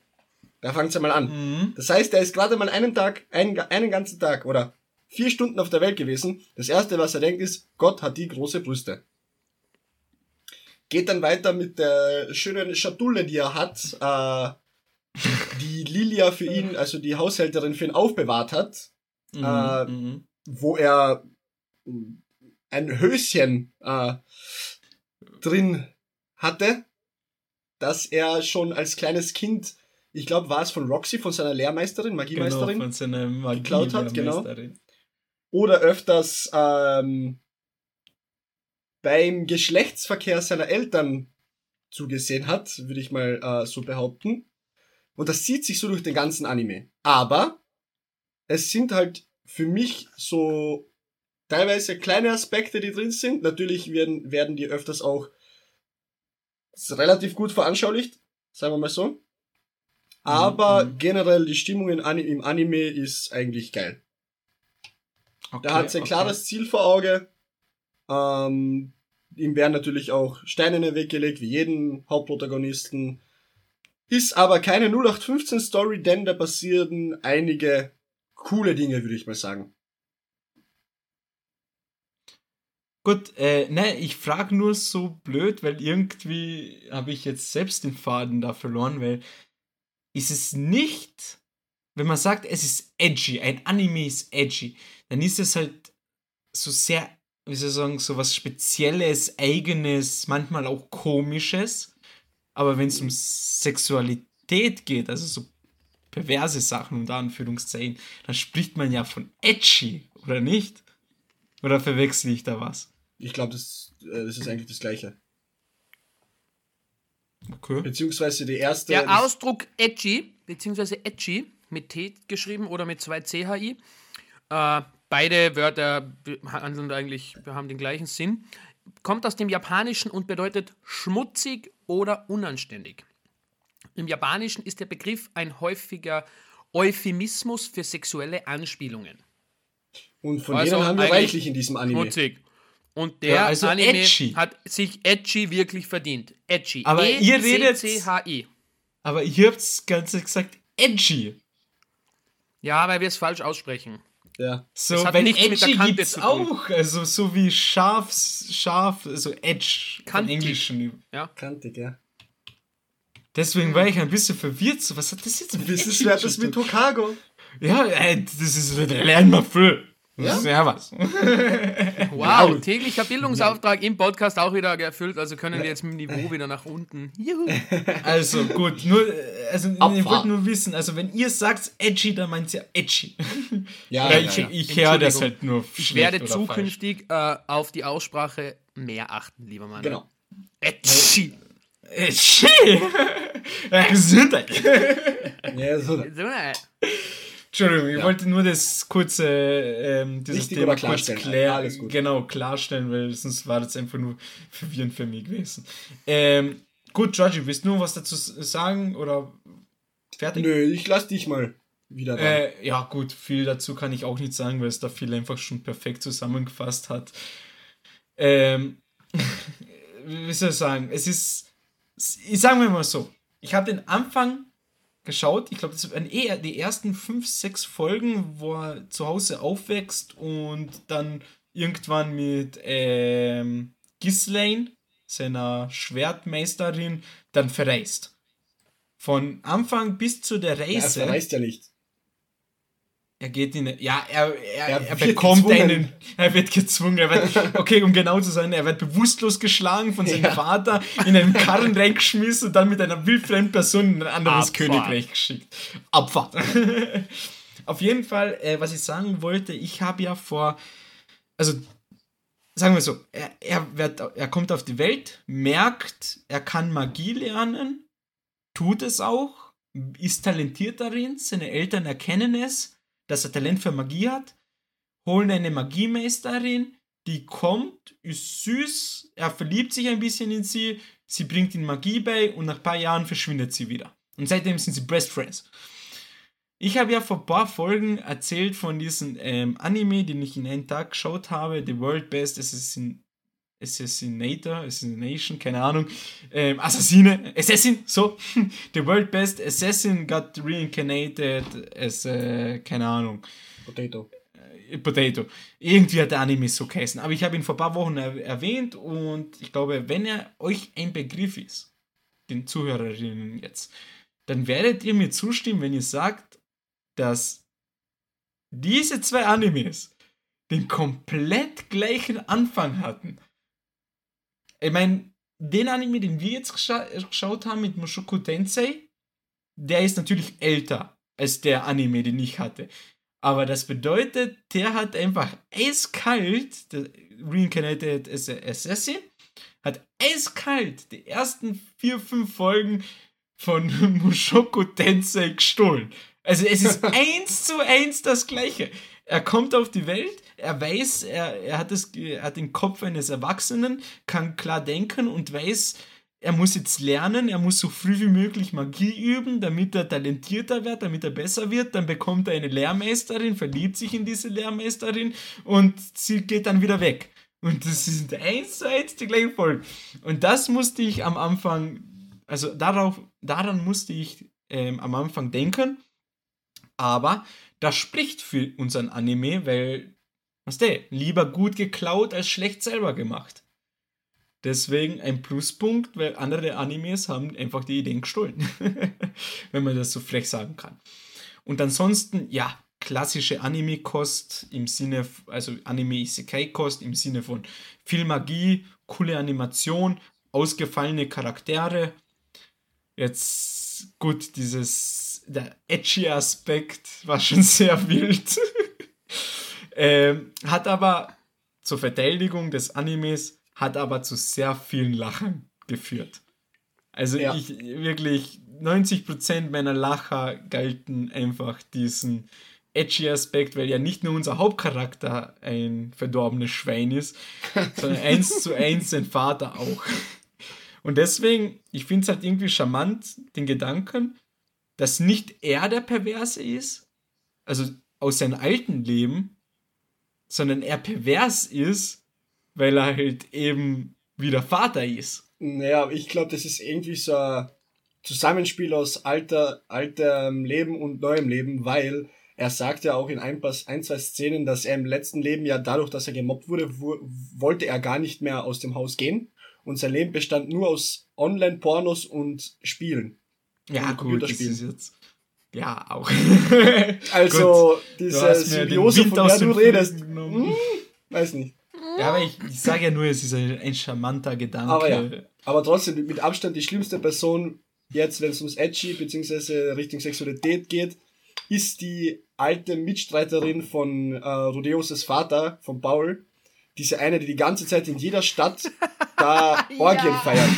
Da fängt sie mal an.
Mhm.
Das heißt, er ist gerade mal einen Tag, einen, einen ganzen Tag oder vier Stunden auf der Welt gewesen. Das erste, was er denkt, ist, Gott hat die große Brüste. Geht dann weiter mit der schönen Schatulle, die er hat, äh, die Lilia für ihn, also die Haushälterin für ihn aufbewahrt hat,
Mhm.
Äh,
mhm.
wo er ein Höschen äh, drin hatte, das er schon als kleines Kind, ich glaube, war es von Roxy, von seiner Lehrmeisterin,
Genau,
Magiemeisterin,
von seiner Magie
geklaut hat, genau. Oder öfters ähm, beim Geschlechtsverkehr seiner Eltern zugesehen hat, würde ich mal äh, so behaupten. Und das zieht sich so durch den ganzen Anime. Aber es sind halt für mich so teilweise kleine Aspekte, die drin sind. Natürlich werden, werden die öfters auch relativ gut veranschaulicht, sagen wir mal so. Aber
mhm.
generell die Stimmung im Anime ist eigentlich geil.
Okay,
Da hat sie ein
okay.
klares Ziel vor Auge. Ähm, ihm werden natürlich auch Steine in den Weg gelegt, wie jeden Hauptprotagonisten. Ist aber keine 0815 Story, denn da passieren einige coole Dinge, würde ich mal sagen.
Gut, äh, ne, ich frage nur so blöd, weil irgendwie habe ich jetzt selbst den Faden da verloren, weil ist es nicht, wenn man sagt, es ist edgy, ein Anime ist edgy, dann ist es halt so sehr, wie soll ich sagen, so was Spezielles, Eigenes, manchmal auch Komisches. Aber wenn es um Sexualität geht, also so perverse Sachen unter Anführungszeichen, dann spricht man ja von edgy, oder nicht? Oder verwechsel ich da was?
Ich glaube, das, äh, das ist eigentlich das Gleiche.
Okay.
Beziehungsweise die erste.
Der Ausdruck edgy, beziehungsweise edgy, mit T geschrieben oder mit zwei CHI, äh, beide Wörter handeln eigentlich, haben den gleichen Sinn, kommt aus dem Japanischen und bedeutet schmutzig oder unanständig. Im Japanischen ist der Begriff ein häufiger Euphemismus für sexuelle Anspielungen.
und von
Also
denen haben wir
eigentlich
reichlich in diesem Anime.
Schmutzig. Und der
Ja, also
Anime
edgy.
hat sich edgy wirklich verdient. Edgy.
Aber ihr redet-
E-C-C-H-I.
Aber ihr habt das Ganze gesagt edgy.
Ja, weil wir es falsch aussprechen.
Ja.
So,
Das hat
weil
nichts mit der
edgy
Kante
gibt's auch. Also so wie scharf, scharf, also edge im
Kantig.
Englischen.
Kantig, ja.
Deswegen war ich ein bisschen verwirrt. So, was hat das jetzt mit
Das ist
edgy
ja mit? Hokago.
Ja, ey, das ist, lernen wir viel. Das
Ja?
ist ja was.
Wow, täglicher Bildungsauftrag im Podcast auch wieder erfüllt, also können wir jetzt mit dem Niveau wieder nach unten. Juhu.
Also gut, nur, also ich
Abfahrt.
wollte nur wissen, also wenn ihr sagt edgy, dann meint ihr edgy.
Ja,
Ja, ich,
ja.
ich höre das halt nur
Ich werde
oder
zukünftig äh, auf die Aussprache mehr achten, lieber Mann.
Genau.
Edgy.
Edgy! Ja, Gesundheit!
Ja, so.
Entschuldigung, ich
Ja.
wollte nur das kurze, ähm, dieses
Wichtig
Thema kurz
gut.
genau, klarstellen, weil sonst war das einfach nur verwirrend für mich gewesen. Ähm, gut, Georgie, willst du noch was dazu sagen oder fertig?
Nö, ich lass dich mal wieder.
Äh, ja, gut, viel dazu kann ich auch nicht sagen, weil es da viel einfach schon perfekt zusammengefasst hat. Ähm, wie soll ich sagen? Es ist, ich sagen wir mal so, ich habe den Anfang geschaut, ich glaube, das waren eher die ersten fünf, sechs Folgen, wo er zu Hause aufwächst und dann irgendwann mit ähm, Ghislaine, seiner Schwertmeisterin, dann verreist. Von Anfang bis zu der
ja, er
Reise.
verreist ja nicht.
Er geht in ja, er, er,
Er
er,
wird
bekommt
gezwungen.
einen, er wird gezwungen, er wird, okay, um genau zu sein, er wird bewusstlos geschlagen von seinem
Ja.
Vater, in einen Karren reingeschmissen und dann mit einer wildfremden Person in ein anderes
Abfahrt.
Königreich geschickt. Abfahrt. Auf jeden Fall, äh, was ich sagen wollte, ich habe ja vor, also sagen wir so, er, er, wird, er kommt auf die Welt, merkt, er kann Magie lernen, tut es auch, ist talentiert darin, seine Eltern erkennen es, dass er Talent für Magie hat holen eine Magiemeisterin, die kommt, ist süß, er verliebt sich ein bisschen in sie, sie bringt ihm Magie bei und nach ein paar Jahren verschwindet sie wieder. Und seitdem sind sie Best Friends. Ich habe ja vor ein paar Folgen erzählt von diesem ähm, Anime, den ich in einem Tag geschaut habe, The World Best Assassin, Assassinator, Assassination, keine Ahnung, ähm, Assassine, Assassin, so, The World Best Assassin got reincarnated as, äh, keine Ahnung,
Potato.
äh, Potato. Irgendwie hat der Anime so geheißen, aber ich habe ihn vor ein paar Wochen er erwähnt und ich glaube, wenn er euch ein Begriff ist, den Zuhörerinnen jetzt, dann werdet ihr mir zustimmen, wenn ihr sagt, dass diese zwei Animes den komplett gleichen Anfang hatten. Ich meine, den Anime, den wir jetzt gescha geschaut haben mit Mushoku Tensei, der ist natürlich älter als der Anime, den ich hatte. Aber das bedeutet, der hat einfach eiskalt, der Reincarnated Assassin, hat eiskalt die ersten vier, fünf Folgen von Mushoku Tensei gestohlen. Also es ist eins zu eins das gleiche. Er kommt auf die Welt, er weiß, er, er, hat das, er hat den Kopf eines Erwachsenen, kann klar denken und weiß, er muss jetzt lernen, er muss so früh wie möglich Magie üben, damit er talentierter wird, damit er besser wird. Dann bekommt er eine Lehrmeisterin, verliebt sich in diese Lehrmeisterin und sie geht dann wieder weg. Und das sind eins zu eins die gleichen Folgen. Und das musste ich am Anfang, also darauf, daran musste ich ähm, am Anfang denken. Aber das spricht für unseren Anime, weil, was der, lieber gut geklaut als schlecht selber gemacht. Deswegen ein Pluspunkt, weil andere Animes haben einfach die Ideen gestohlen. Wenn man das so frech sagen kann. Und ansonsten, ja, klassische Anime-Kost im Sinne, also Anime-Isekai-Kost im Sinne von viel Magie, coole Animation, ausgefallene Charaktere. Jetzt, gut, dieses, der edgy Aspekt war schon sehr wild. ähm, hat aber zur Verteidigung des Animes, hat aber zu sehr vielen Lachen geführt. Also
Ja.
ich wirklich 90% meiner Lacher galten einfach diesen edgy Aspekt, weil ja nicht nur unser Hauptcharakter ein verdorbenes Schwein ist, sondern eins zu eins sein Vater auch. Und deswegen, ich finde es halt irgendwie charmant, den Gedanken, dass nicht er der Perverse ist, also aus seinem alten Leben, sondern er pervers ist, weil er halt eben wieder Vater ist.
Naja, ich glaube, das ist irgendwie so ein Zusammenspiel aus alter, alterem Leben und neuem Leben, weil er sagt ja auch in ein, paar, ein, zwei Szenen, dass er im letzten Leben ja dadurch, dass er gemobbt wurde, wo, wollte er gar nicht mehr aus dem Haus gehen. Und sein Leben bestand nur aus Online-Pornos und Spielen.
Ja, gut, das ist jetzt. Ja, auch.
Also, diese Symbiose, von der du redest. Hm, weiß nicht.
Ja, aber ich, ich sage ja nur, es ist ein, ein charmanter Gedanke.
Aber ja. Aber trotzdem mit Abstand die schlimmste Person jetzt, wenn es ums Edgy bzw. Richtung Sexualität geht, ist die alte Mitstreiterin von äh, Rodeos Vater, von Paul. Diese eine, die die ganze Zeit in jeder Stadt da Orgien
Ja.
feiert.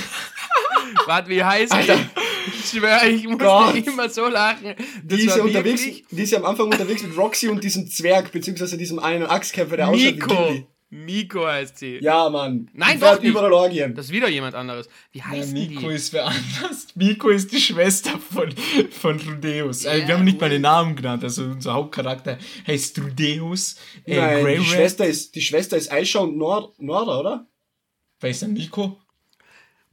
Warte, wie heißt
Alter.
die? Ich schwöre, ich muss
Gott.
immer so lachen.
Die ist, ja unterwegs, die ist ja am Anfang unterwegs mit Roxy und diesem Zwerg, beziehungsweise diesem einen Axtkämpfer, der ausschaut wie
Miko.
Gimli.
Miko heißt sie.
Ja, Mann.
Nein,
Die
doch nicht.
überall Orgien.
Das ist wieder jemand anderes. Wie
Ja,
heißt
Miko
die?
ist wer anders. Miko ist die Schwester von, von Rudeus. Äh,
Ja,
wir haben nicht mal den Namen genannt. Also unser Hauptcharakter heißt Rudeus. Äh,
Nein,
Grey
die. Schwester ist, die Schwester ist Aisha und Nor Nora, oder?
Wer ist denn Nico?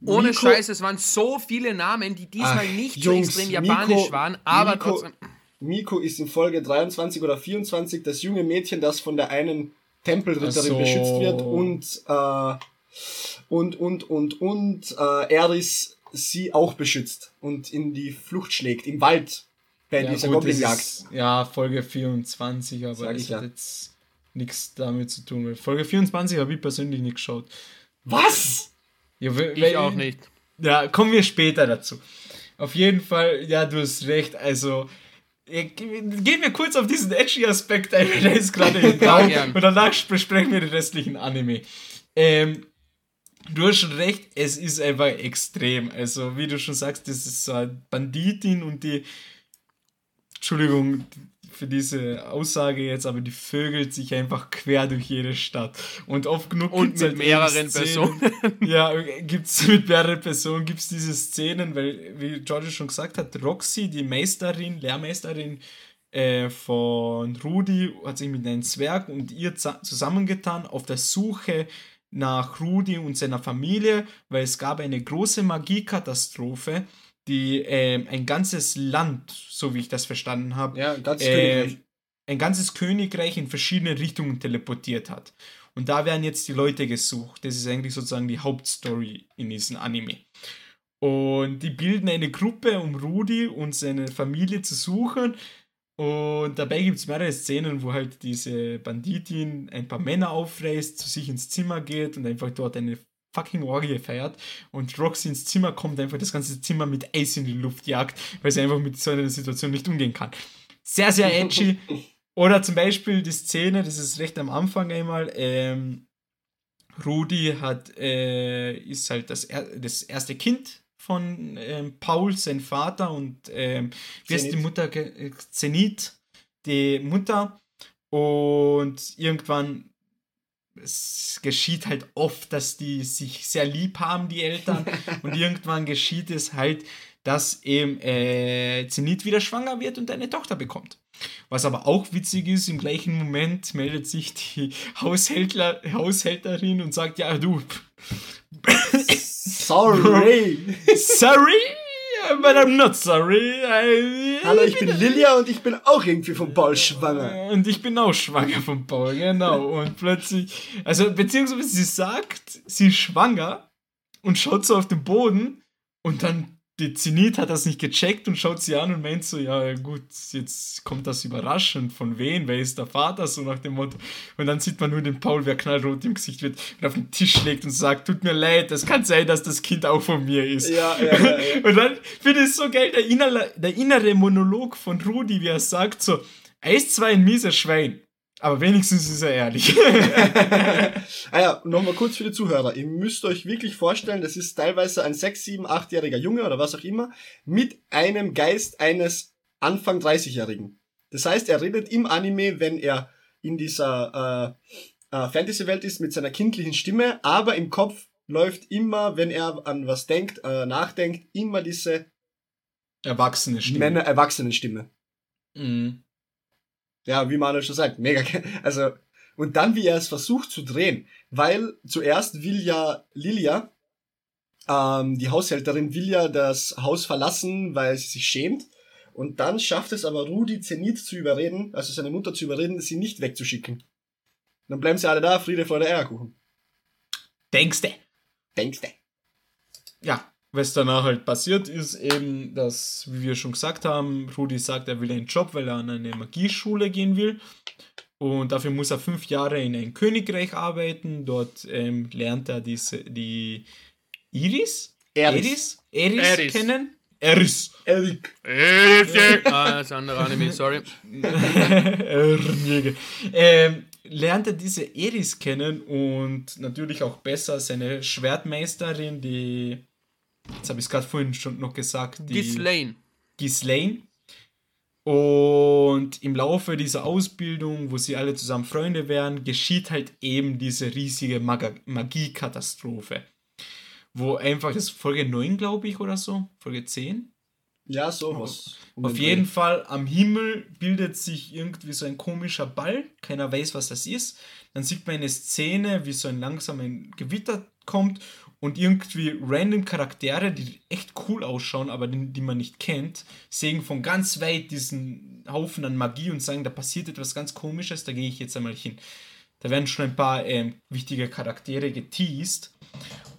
Ohne
Miko-
Scheiß, es waren so viele Namen, die diesmal
Ach,
nicht
Jungs,
so extrem japanisch waren, aber
Miko-
trotzdem.
Miko ist in Folge 23 oder 24 das junge Mädchen, das von der einen Tempelritterin
so.
beschützt wird und äh, und und und und äh, Eris sie auch beschützt und in die Flucht schlägt im Wald bei dieser
gut, das
Goblinjagd.
Ja, Folge 24, aber
Sag
das
ich ja.
hat jetzt nichts damit zu tun. Weil Folge 24 habe ich persönlich nicht geschaut.
Was?
Ja,
Ich auch nicht.
Ja, kommen wir später dazu. Auf jeden Fall, ja, du hast recht. Also, ja, ge- gehen wir kurz auf diesen edgy Aspekt ein, der ist gerade im Raum. Und danach besprechen wir den restlichen Anime. Ähm, du hast schon recht, es ist einfach extrem. Also, wie du schon sagst, das ist so eine Banditin und die. Entschuldigung, für diese Aussage jetzt, aber die vögelt sich einfach quer durch jede Stadt. Und oft genug gibt's
mit
halt
mehreren
Szenen-
Personen.
Ja, gibt's mit mehreren Personen gibt's diese Szenen, weil, wie George schon gesagt hat, Roxy, die Meisterin, Lehrmeisterin äh, von Rudi, hat sich mit einem Zwerg und ihr zusammengetan auf der Suche nach Rudi und seiner Familie, weil es gab eine große Magiekatastrophe, die ähm, ein ganzes Land, so wie ich das verstanden habe,
Ja, ganz
äh, ein ganzes Königreich in verschiedene Richtungen teleportiert hat. Und da werden jetzt die Leute gesucht. Das ist eigentlich sozusagen die Hauptstory in diesem Anime. Und die bilden eine Gruppe, um Rudi und seine Familie zu suchen. Und dabei gibt es mehrere Szenen, wo halt diese Banditin ein paar Männer aufreißt, zu sich ins Zimmer geht und einfach dort eine fucking Orgie feiert. Und Roxy ins Zimmer kommt, einfach das ganze Zimmer mit Eis in die Luft jagt, weil sie einfach mit so einer Situation nicht umgehen kann. Sehr, sehr edgy. Oder zum Beispiel die Szene, das ist recht am Anfang einmal, ähm, Rudi hat, äh, ist halt das, er das erste Kind von ähm, Paul, sein Vater, und ähm, wie heißt die. Mutter? Zenit, die Mutter. Und irgendwann, es geschieht halt oft, dass die sich sehr lieb haben, die Eltern. und irgendwann geschieht es halt, dass eben äh, Zenit wieder schwanger wird und eine Tochter bekommt. Was aber auch witzig ist, im gleichen Moment meldet sich die Haushältler, Haushälterin und sagt, ja du,
Sorry.
sorry, but I'm not sorry. I,
Hallo, ich bin Lilia und ich bin auch irgendwie von Paul schwanger.
Und ich bin auch schwanger von Paul, genau. Und plötzlich, also beziehungsweise sie sagt, sie ist schwanger und schaut so auf den Boden und dann die Zenit hat das nicht gecheckt und schaut sie an und meint so, ja gut, jetzt kommt das überraschend, von wem, wer ist der Vater, so nach dem Motto. Und dann sieht man nur den Paul, wer knallrot im Gesicht wird und auf den Tisch legt und sagt, tut mir leid, es kann sein, dass das Kind auch von mir ist.
Ja, ja, ja, ja.
Und dann finde ich es so geil, der innere, der innere Monolog von Rudi, wie er sagt so, er ist zwar ein mieser Schwein, aber wenigstens ist er ehrlich.
Ah ja, nochmal kurz für die Zuhörer. Ihr müsst euch wirklich vorstellen, das ist teilweise ein 6, 7, 8-jähriger Junge oder was auch immer mit einem Geist eines Anfang 30-Jährigen. Das heißt, er redet im Anime, wenn er in dieser äh, äh, Fantasy-Welt ist, mit seiner kindlichen Stimme, aber im Kopf läuft immer, wenn er an was denkt, äh, nachdenkt, immer diese
Erwachsene Stimme.
Männer-Erwachsenen-Stimme.
Mhm.
Ja, wie Manuel schon sagt, mega. Also, und dann, wie er es versucht zu drehen, weil zuerst will ja Lilia, ähm, die Haushälterin, will ja das Haus verlassen, weil sie sich schämt. Und dann schafft es aber Rudi Zenit zu überreden, also seine Mutter zu überreden, sie nicht wegzuschicken. Dann bleiben sie alle da, Friede vor der Eierkuchen.
Denkste.
Denkst du?
Ja, was danach halt passiert, ist eben, dass, wie wir schon gesagt haben, Rudi sagt, er will einen Job, weil er an eine Magieschule gehen will. Und dafür muss er fünf Jahre in ein Königreich arbeiten. Dort ähm, lernt er diese, die Iris?
Eris.
Eris? Eris,
Eris.
kennen? Eris.
Erik.
ah, das andere Anime, sorry.
Ähm, lernt er diese Eris kennen und natürlich auch besser seine Schwertmeisterin, die, jetzt habe ich es gerade vorhin schon noch gesagt, die
Ghislaine.
Ghislaine. Und im Laufe dieser Ausbildung, wo sie alle zusammen Freunde werden, geschieht halt eben diese riesige Mag Magiekatastrophe. Wo einfach, das ist Folge 9, glaube ich, oder so, Folge 10.
Ja, sowas. Um
Auf
den
jeden
Dreh.
Fall am Himmel bildet sich irgendwie so ein komischer Ball. Keiner weiß, was das ist. Dann sieht man eine Szene, wie so ein langsamer Gewitter kommt und irgendwie random Charaktere, die echt cool ausschauen, aber die, die man nicht kennt, sehen von ganz weit diesen Haufen an Magie und sagen, da passiert etwas ganz Komisches, da gehe ich jetzt einmal hin. Da werden schon ein paar ähm, wichtige Charaktere geteased.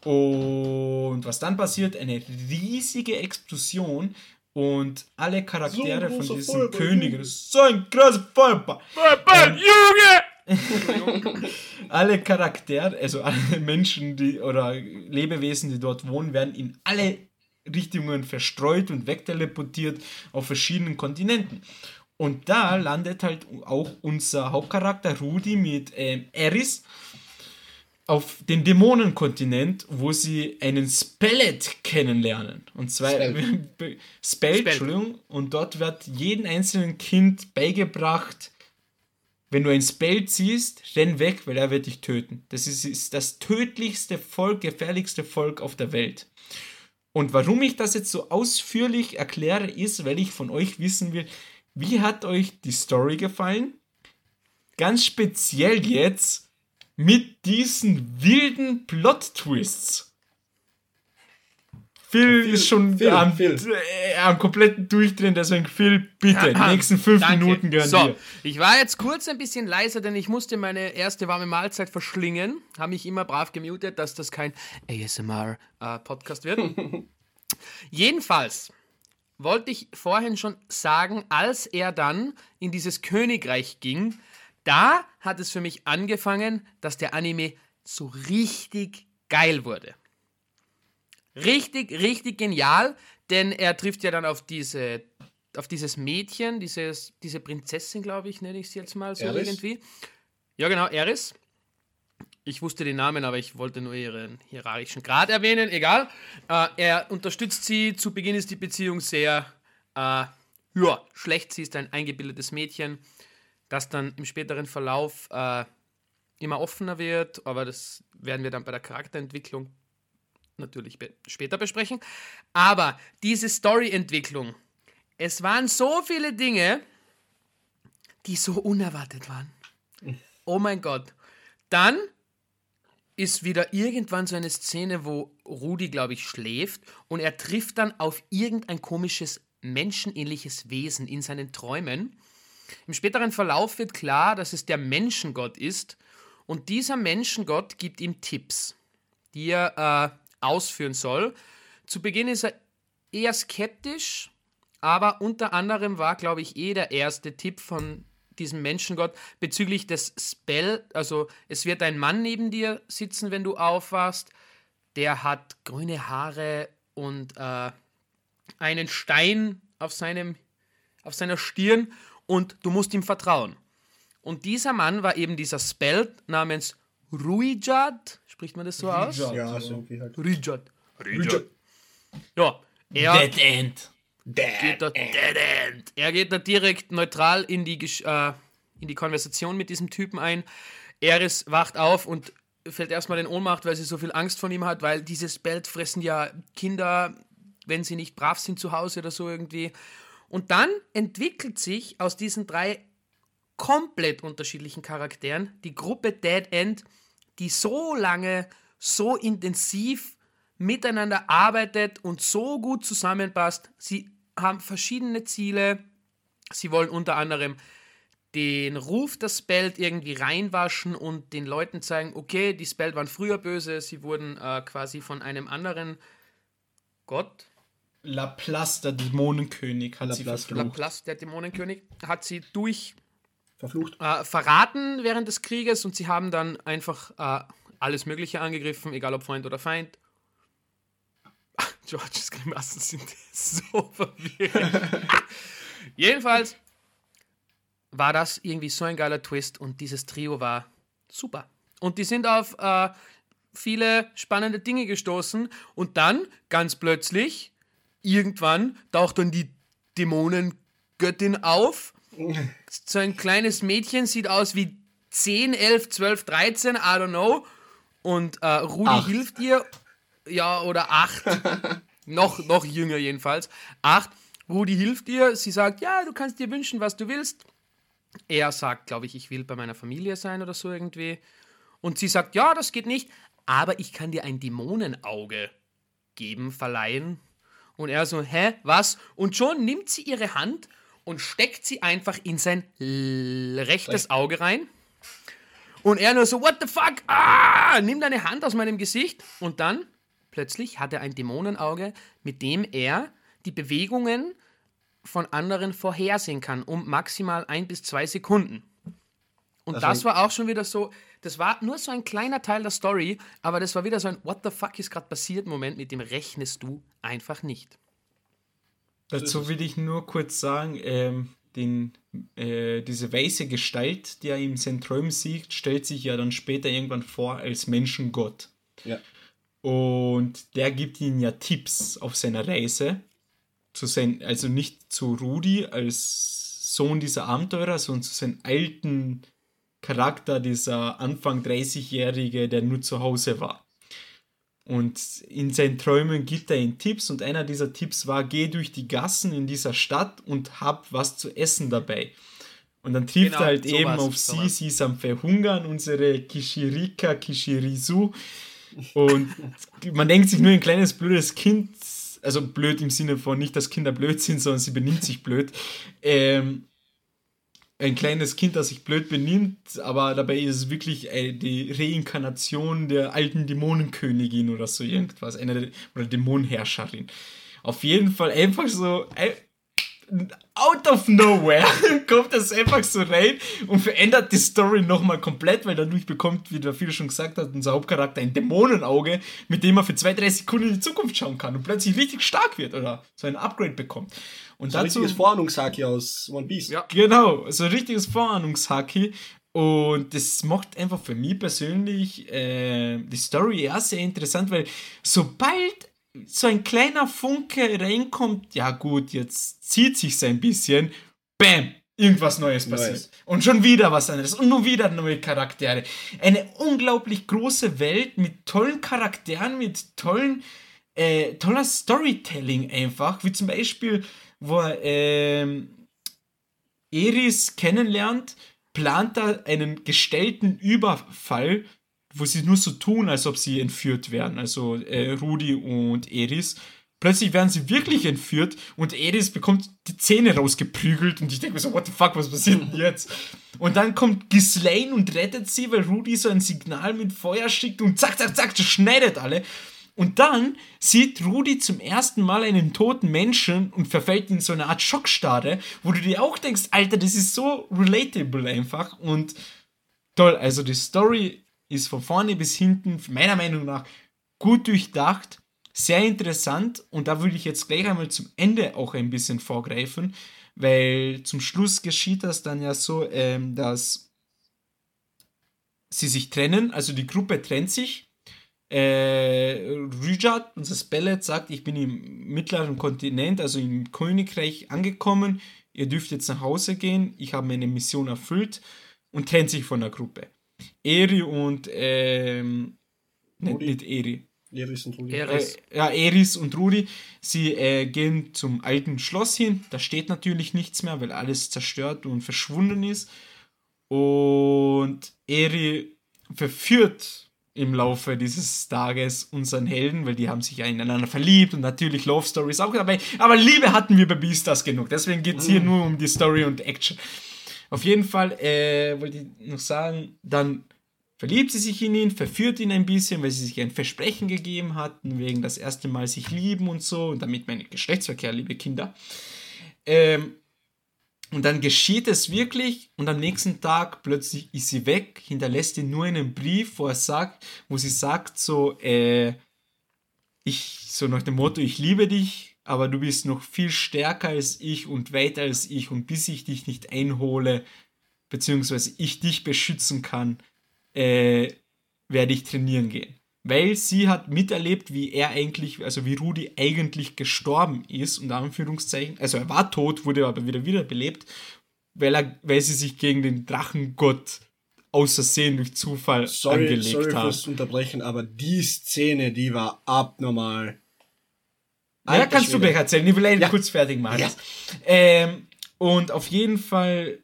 Und was dann passiert, eine riesige Explosion und alle Charaktere
So
von
großer
diesen
Feuerball,
Königen,
Junge.
das ist so ein krasser Feuerball.
Junge!
Alle Charaktere, also alle Menschen, die oder Lebewesen, die dort wohnen, werden in alle Richtungen verstreut und wegteleportiert auf verschiedenen Kontinenten. Und da landet halt auch unser Hauptcharakter Rudi mit ähm, Eris. auf den Dämonenkontinent, wo sie einen Spellet kennenlernen. Und zwar Spell, Spell, Spell. Entschuldigung. Und dort wird jedem einzelnen Kind beigebracht, wenn du ein Spell ziehst, renn weg, weil er wird dich töten. Das ist, ist das tödlichste Volk, gefährlichste Volk auf der Welt. Und warum ich das jetzt so ausführlich erkläre, ist, weil ich von euch wissen will, wie hat euch die Story gefallen? Ganz speziell jetzt mit diesen wilden Plot-Twists. Phil, Phil ist schon Phil, am, Phil. Äh, am kompletten Durchdrehen, deswegen Phil, bitte, die nächsten fünf Danke. Minuten gehören so, dir.
Ich war jetzt kurz ein bisschen leiser, denn ich musste meine erste warme Mahlzeit verschlingen. Habe mich immer brav gemutet, dass das kein ASMR-Podcast äh, wird. Jedenfalls wollte ich vorhin schon sagen, als er dann in dieses Königreich ging, da hat es für mich angefangen, dass der Anime so richtig geil wurde. Richtig, richtig genial, denn er trifft ja dann auf diese auf dieses Mädchen, dieses, diese Prinzessin, glaube ich, nenne ich sie jetzt mal so Eris? irgendwie. Ja, genau, Eris. Ich wusste den Namen, aber ich wollte nur ihren hierarchischen Grad erwähnen. Egal. Äh, er unterstützt sie. Zu Beginn ist die Beziehung sehr äh, ja, schlecht. Sie ist ein eingebildetes Mädchen, das dann im späteren Verlauf äh, immer offener wird. Aber das werden wir dann bei der Charakterentwicklung natürlich be später besprechen. Aber diese Storyentwicklung, es waren so viele Dinge, die so unerwartet waren. Oh mein Gott. Dann ist wieder irgendwann so eine Szene, wo Rudi, glaube ich, schläft und er trifft dann auf irgendein komisches menschenähnliches Wesen in seinen Träumen. Im späteren Verlauf wird klar, dass es der Menschengott ist und dieser Menschengott gibt ihm Tipps, die er äh, ausführen soll. Zu Beginn ist er eher skeptisch, aber unter anderem war, glaube ich, eh der erste Tipp von diesem Menschengott bezüglich des Spell. Also es wird ein Mann neben dir sitzen, wenn du aufwachst. Der hat grüne Haare und äh, einen Stein auf, seinem, auf seiner Stirn und du musst ihm vertrauen. Und dieser Mann war eben dieser Spell namens Ruijad, spricht man das so aus? Ja, so irgendwie halt. Ruijad. Ruijad. Ja, er Dead End. Dead, geht da, End. Dead End. Er geht da direkt neutral in die, äh, in die Konversation mit diesem Typen ein. Eris wacht auf und fällt erstmal in Ohnmacht, weil sie so viel Angst von ihm hat, weil dieses Belt fressen ja Kinder, wenn sie nicht brav sind zu Hause oder so irgendwie. Und dann entwickelt sich aus diesen drei komplett unterschiedlichen Charakteren die Gruppe Dead End, die so lange, so intensiv miteinander arbeitet und so gut zusammenpasst. Sie haben verschiedene Ziele. Sie wollen unter anderem den Ruf der Spelt irgendwie reinwaschen und den Leuten zeigen, okay, die Spelt waren früher böse, sie wurden äh, quasi von einem anderen Gott.
Laplace, der Dämonenkönig, hat Laplace,
sie verflucht. Laplace, der Dämonenkönig, hat sie durch
verflucht.
Äh, verraten während des Krieges und sie haben dann einfach äh, alles Mögliche angegriffen, egal ob Freund oder Feind. Georges Grimassen sind so verwirrend. Jedenfalls war das irgendwie so ein geiler Twist und dieses Trio war super. Und die sind auf äh, viele spannende Dinge gestoßen und dann ganz plötzlich, irgendwann, taucht dann die Dämonengöttin auf so ein kleines Mädchen, sieht aus wie 10, 11, 12, 13, I don't know. Und äh, Rudi acht. hilft ihr. Ja, oder 8. noch, noch jünger jedenfalls. 8. Rudi hilft ihr. Sie sagt, ja, du kannst dir wünschen, was du willst. Er sagt, glaube ich, ich will bei meiner Familie sein oder so irgendwie. Und sie sagt, ja, das geht nicht, aber ich kann dir ein Dämonenauge geben, verleihen. Und er so, hä, was? Und schon nimmt sie ihre Hand und steckt sie einfach in sein rechtes Auge rein. Und er nur so, what the fuck? Ah! Nimm deine Hand aus meinem Gesicht. Und dann plötzlich hat er ein Dämonenauge, mit dem er die Bewegungen von anderen vorhersehen kann, um maximal ein bis zwei Sekunden. Und also das war auch schon wieder so, das war nur so ein kleiner Teil der Story, aber das war wieder so ein What the fuck ist gerade passiert Moment, mit dem rechnest du einfach nicht.
Dazu will ich nur kurz sagen, ähm, den, äh, diese weiße Gestalt, die er in seinen Träumen sieht, stellt sich ja dann später irgendwann vor als Menschengott.
Ja.
Und der gibt ihm ja Tipps auf seiner Reise. Zu sein, also nicht zu Rudi als Sohn dieser Abenteurer, sondern zu seinem alten Charakter, dieser Anfang 30-Jährige, der nur zu Hause war. Und in seinen Träumen gibt er ihm Tipps und einer dieser Tipps war, geh durch die Gassen in dieser Stadt und hab was zu essen dabei. Und dann trifft
Genau,
er halt
sowas,
eben auf sie,
sowas.
sie ist am Verhungern, unsere Kishirika Kishirisu. Und man denkt sich nur ein kleines blödes Kind, also blöd im Sinne von nicht, dass Kinder blöd sind, sondern sie benimmt sich blöd. Ähm, ein kleines Kind, das sich blöd benimmt, aber dabei ist es wirklich äh, die Reinkarnation der alten Dämonenkönigin oder so irgendwas, eine der, oder Dämonenherrscherin. Auf jeden Fall einfach so äh, out of nowhere kommt das einfach so rein und verändert die Story nochmal komplett, weil dadurch bekommt, wie der viele schon gesagt hat, unser Hauptcharakter ein Dämonenauge, mit dem er für zwei, drei Sekunden in die Zukunft schauen kann und plötzlich richtig stark wird oder so ein Upgrade bekommt. Und
So ein
dazu
richtiges Vorahnungshaki aus One Piece.
Ja.
Genau, so ein richtiges Vorahnungshaki. Und das macht einfach für mich persönlich äh, die Story ja sehr interessant, weil sobald so ein kleiner Funke reinkommt, ja gut, jetzt zieht sich ein bisschen, bam, irgendwas Neues passiert.
Neues.
Und schon wieder was anderes und nur wieder neue Charaktere. Eine unglaublich große Welt mit tollen Charakteren, mit tollen, äh, toller Storytelling einfach, wie zum Beispiel, wo er, ähm, Eris kennenlernt, plant er einen gestellten Überfall, wo sie nur so tun, als ob sie entführt werden. Also äh, Rudi und Eris. Plötzlich werden sie wirklich entführt und Eris bekommt die Zähne rausgeprügelt und ich denke mir so, what the fuck, was passiert denn jetzt? Und dann kommt Ghislaine und rettet sie, weil Rudi so ein Signal mit Feuer schickt und zack, zack, zack, schneidet alle. Und dann sieht Rudi zum ersten Mal einen toten Menschen und verfällt in so eine Art Schockstarre, wo du dir auch denkst, Alter, das ist so relatable einfach und toll. Also die Story ist von vorne bis hinten, meiner Meinung nach, gut durchdacht, sehr interessant und da würde ich jetzt gleich einmal zum Ende auch ein bisschen vorgreifen, weil zum Schluss geschieht das dann ja so, ähm, dass sie sich trennen, also die Gruppe trennt sich äh, Rüjat, unser Spellet, sagt, ich bin im mittleren Kontinent, also im Königreich angekommen. Ihr dürft jetzt nach Hause gehen. Ich habe meine Mission erfüllt und trennt sich von der Gruppe. Eri und ähm, nicht,
Rudi.
nicht Eri.
Eris und Rudi.
Eris.
Äh, ja, Eris und Rudi, sie äh, gehen zum alten Schloss hin. Da steht natürlich nichts mehr, weil alles zerstört und verschwunden ist. Und Eri verführt im Laufe dieses Tages unseren Helden, weil die haben sich ja ineinander verliebt und natürlich Love Stories auch dabei. Aber Liebe hatten wir bei Beastars genug. Deswegen geht es hier nur um die Story und Action. Auf jeden Fall äh, wollte ich noch sagen, dann verliebt sie sich in ihn, verführt ihn ein bisschen, weil sie sich ein Versprechen gegeben hatten, wegen das erste Mal sich lieben und so, und damit meine Geschlechtsverkehr, liebe Kinder. Ähm, und dann geschieht es wirklich und am nächsten Tag plötzlich ist sie weg, hinterlässt ihn nur einen Brief, wo er sagt, wo sie sagt so, äh, ich, so nach dem Motto, ich liebe dich, aber du bist noch viel stärker als ich und weiter als ich und bis ich dich nicht einhole, beziehungsweise ich dich beschützen kann, äh, werde ich trainieren gehen. Weil sie hat miterlebt, wie er eigentlich, also wie Rudi eigentlich gestorben ist, unter Anführungszeichen. Also er war tot, wurde aber wieder wiederbelebt, weil, er, weil sie sich gegen den Drachengott außersehen durch Zufall
Sorry,
angelegt
sorry
haben.
fürs Unterbrechen, aber die Szene, die war abnormal.
Ja,
Alter
kannst du gleich erzählen. Ich will einen
Ja.
kurz fertig machen.
Ja.
Ähm, und auf jeden Fall,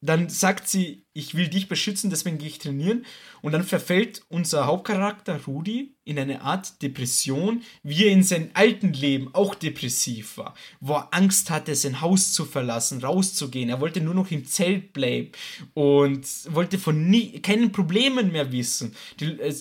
dann sagt sie, ich will dich beschützen, deswegen gehe ich trainieren. Und dann verfällt unser Hauptcharakter Rudi in eine Art Depression, wie er in seinem alten Leben auch depressiv war, wo er Angst hatte, sein Haus zu verlassen, rauszugehen. Er wollte nur noch im Zelt bleiben und wollte von nie, keinen Problemen mehr wissen.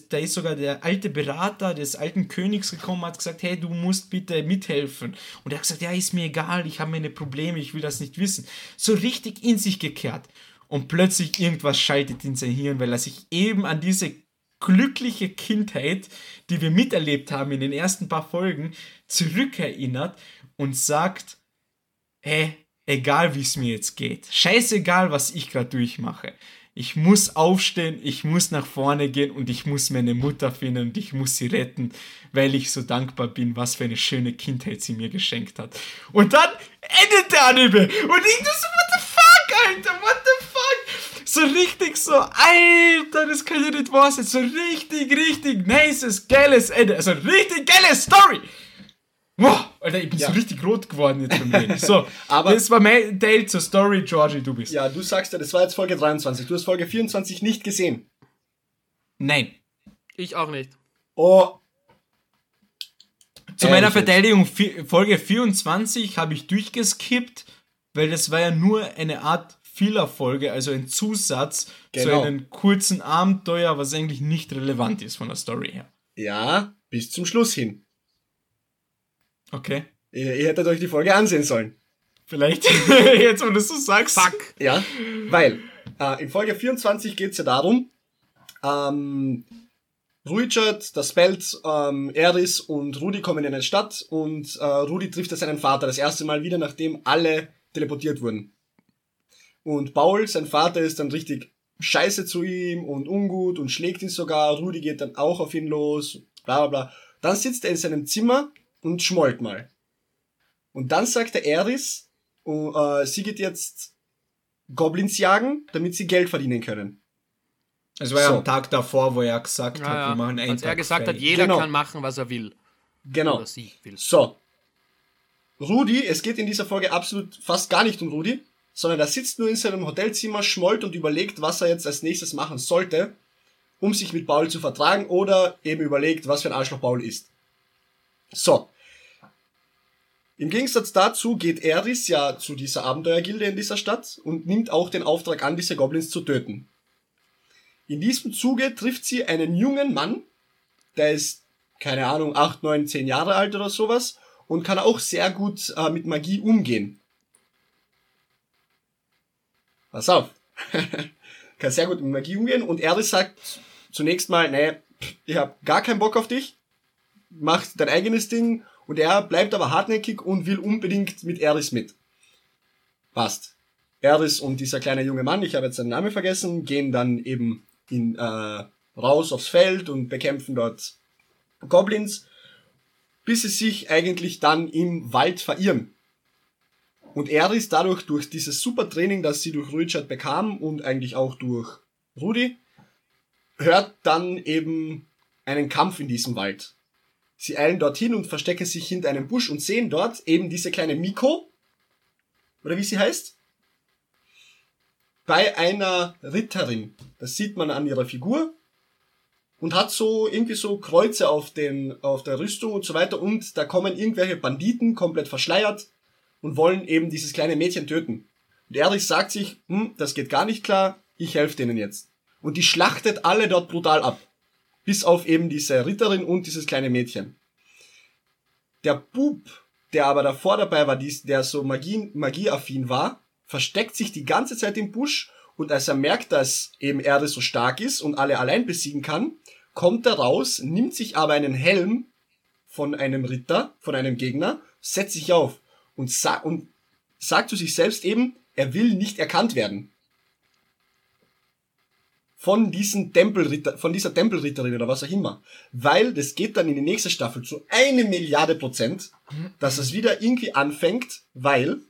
Da ist sogar der alte Berater des alten Königs gekommen, hat gesagt, hey, du musst bitte mithelfen. Und er hat gesagt, ja, ist mir egal, ich habe meine Probleme, ich will das nicht wissen. So richtig in sich gekehrt. Und plötzlich irgendwas schaltet in sein Hirn, weil er sich eben an diese glückliche Kindheit, die wir miterlebt haben in den ersten paar Folgen, zurückerinnert und sagt, hä, egal wie es mir jetzt geht, scheißegal, was ich gerade durchmache. Ich muss aufstehen, ich muss nach vorne gehen und ich muss meine Mutter finden und ich muss sie retten, weil ich so dankbar bin, was für eine schöne Kindheit sie mir geschenkt hat. Und dann endet der Anime und ich so, what the fuck, Alter, what the? So richtig so, Alter, das kann ja nicht wahr sein. So richtig, richtig nices, geiles Ende. Also richtig geile Story. Boah, Alter, ich bin
Ja.
so richtig rot geworden jetzt Reden. So,
Aber-
das war mein Teil zur Story, Georgie, du bist.
Ja, du sagst ja, das war jetzt Folge 23. Du hast Folge 24 nicht gesehen.
Nein.
Ich auch nicht.
Oh,
Zu meiner? Verteidigung, Folge 24 habe ich durchgeskippt, weil das war ja nur eine Art Filler-Folge, also ein Zusatz zu
Genau.
einem kurzen Abenteuer, was eigentlich nicht relevant ist von der Story her.
ja, bis zum Schluss hin.
Okay.
Ihr, ihr hättet euch die Folge ansehen sollen.
Vielleicht, jetzt wo du das so sagst.
Fuck.
Ja, weil äh, in Folge 24 geht's ja darum, ähm, Richard, das Spelt, ähm, Eris und Rudi kommen in eine Stadt und äh, Rudi trifft da seinen Vater das erste Mal wieder, nachdem alle teleportiert wurden. Und Paul, sein Vater, ist dann richtig scheiße zu ihm und ungut und schlägt ihn sogar. Rudi geht dann auch auf ihn los, bla bla bla. Dann sitzt er in seinem Zimmer und schmollt mal. Und dann sagt der Eris, oh, äh, sie geht jetzt Goblins jagen, damit sie Geld verdienen können.
Es war ja
So.
am Tag davor, wo er gesagt
Ja,
hat,
ja.
wir machen einen
Als er
Tag
gesagt hat,
frei.
jeder
Genau.
kann machen, was er will.
Genau.
Oder sie will.
So. Rudi, es geht in dieser Folge absolut fast gar nicht um Rudi, sondern er sitzt nur in seinem Hotelzimmer, schmollt und überlegt, was er jetzt als nächstes machen sollte, um sich mit Paul zu vertragen oder eben überlegt, was für ein Arschloch Paul ist. So. Im Gegensatz dazu geht Eris ja zu dieser Abenteuergilde in dieser Stadt und nimmt auch den Auftrag an, diese Goblins zu töten. In diesem Zuge trifft sie einen jungen Mann, der ist, keine Ahnung, 8, 9, 10 Jahre alt oder sowas und kann auch sehr gut äh, mit Magie umgehen. Pass auf. kann sehr gut mit Magie umgehen und Eris sagt zunächst mal, nee, ich hab gar keinen Bock auf dich, mach dein eigenes Ding und er bleibt aber hartnäckig und will unbedingt mit Eris mit. Passt. Eris und dieser kleine junge Mann, ich habe jetzt seinen Namen vergessen, gehen dann eben in, äh, raus aufs Feld und bekämpfen dort Goblins, bis sie sich eigentlich dann im Wald verirren. Und Eris dadurch durch dieses super Training, das sie durch Richard bekam und eigentlich auch durch Rudi, hört dann eben einen Kampf in diesem Wald. Sie eilen dorthin und verstecken sich hinter einem Busch und sehen dort eben diese kleine Miko, oder wie sie heißt, bei einer Ritterin. Das sieht man an ihrer Figur und hat so irgendwie so Kreuze auf den auf der Rüstung und so weiter und da kommen irgendwelche Banditen komplett verschleiert und wollen eben dieses kleine Mädchen töten. Und Erich sagt sich, hm, das geht gar nicht klar, ich helfe denen jetzt. Und die schlachtet alle dort brutal ab. Bis auf eben diese Ritterin und dieses kleine Mädchen. Der Bub, der aber davor dabei war, der so Magie, magieaffin war, versteckt sich die ganze Zeit im Busch und als er merkt, dass eben Erde so stark ist und alle allein besiegen kann, kommt er raus, nimmt sich aber einen Helm von einem Ritter, von einem Gegner, setzt sich auf und, sa und sagt zu sich selbst eben, er will nicht erkannt werden. Von diesen Tempelritter, von dieser Tempelritterin oder was auch immer. Weil das geht dann in die nächste Staffel zu eine Milliarde Prozent, dass es wieder irgendwie anfängt, weil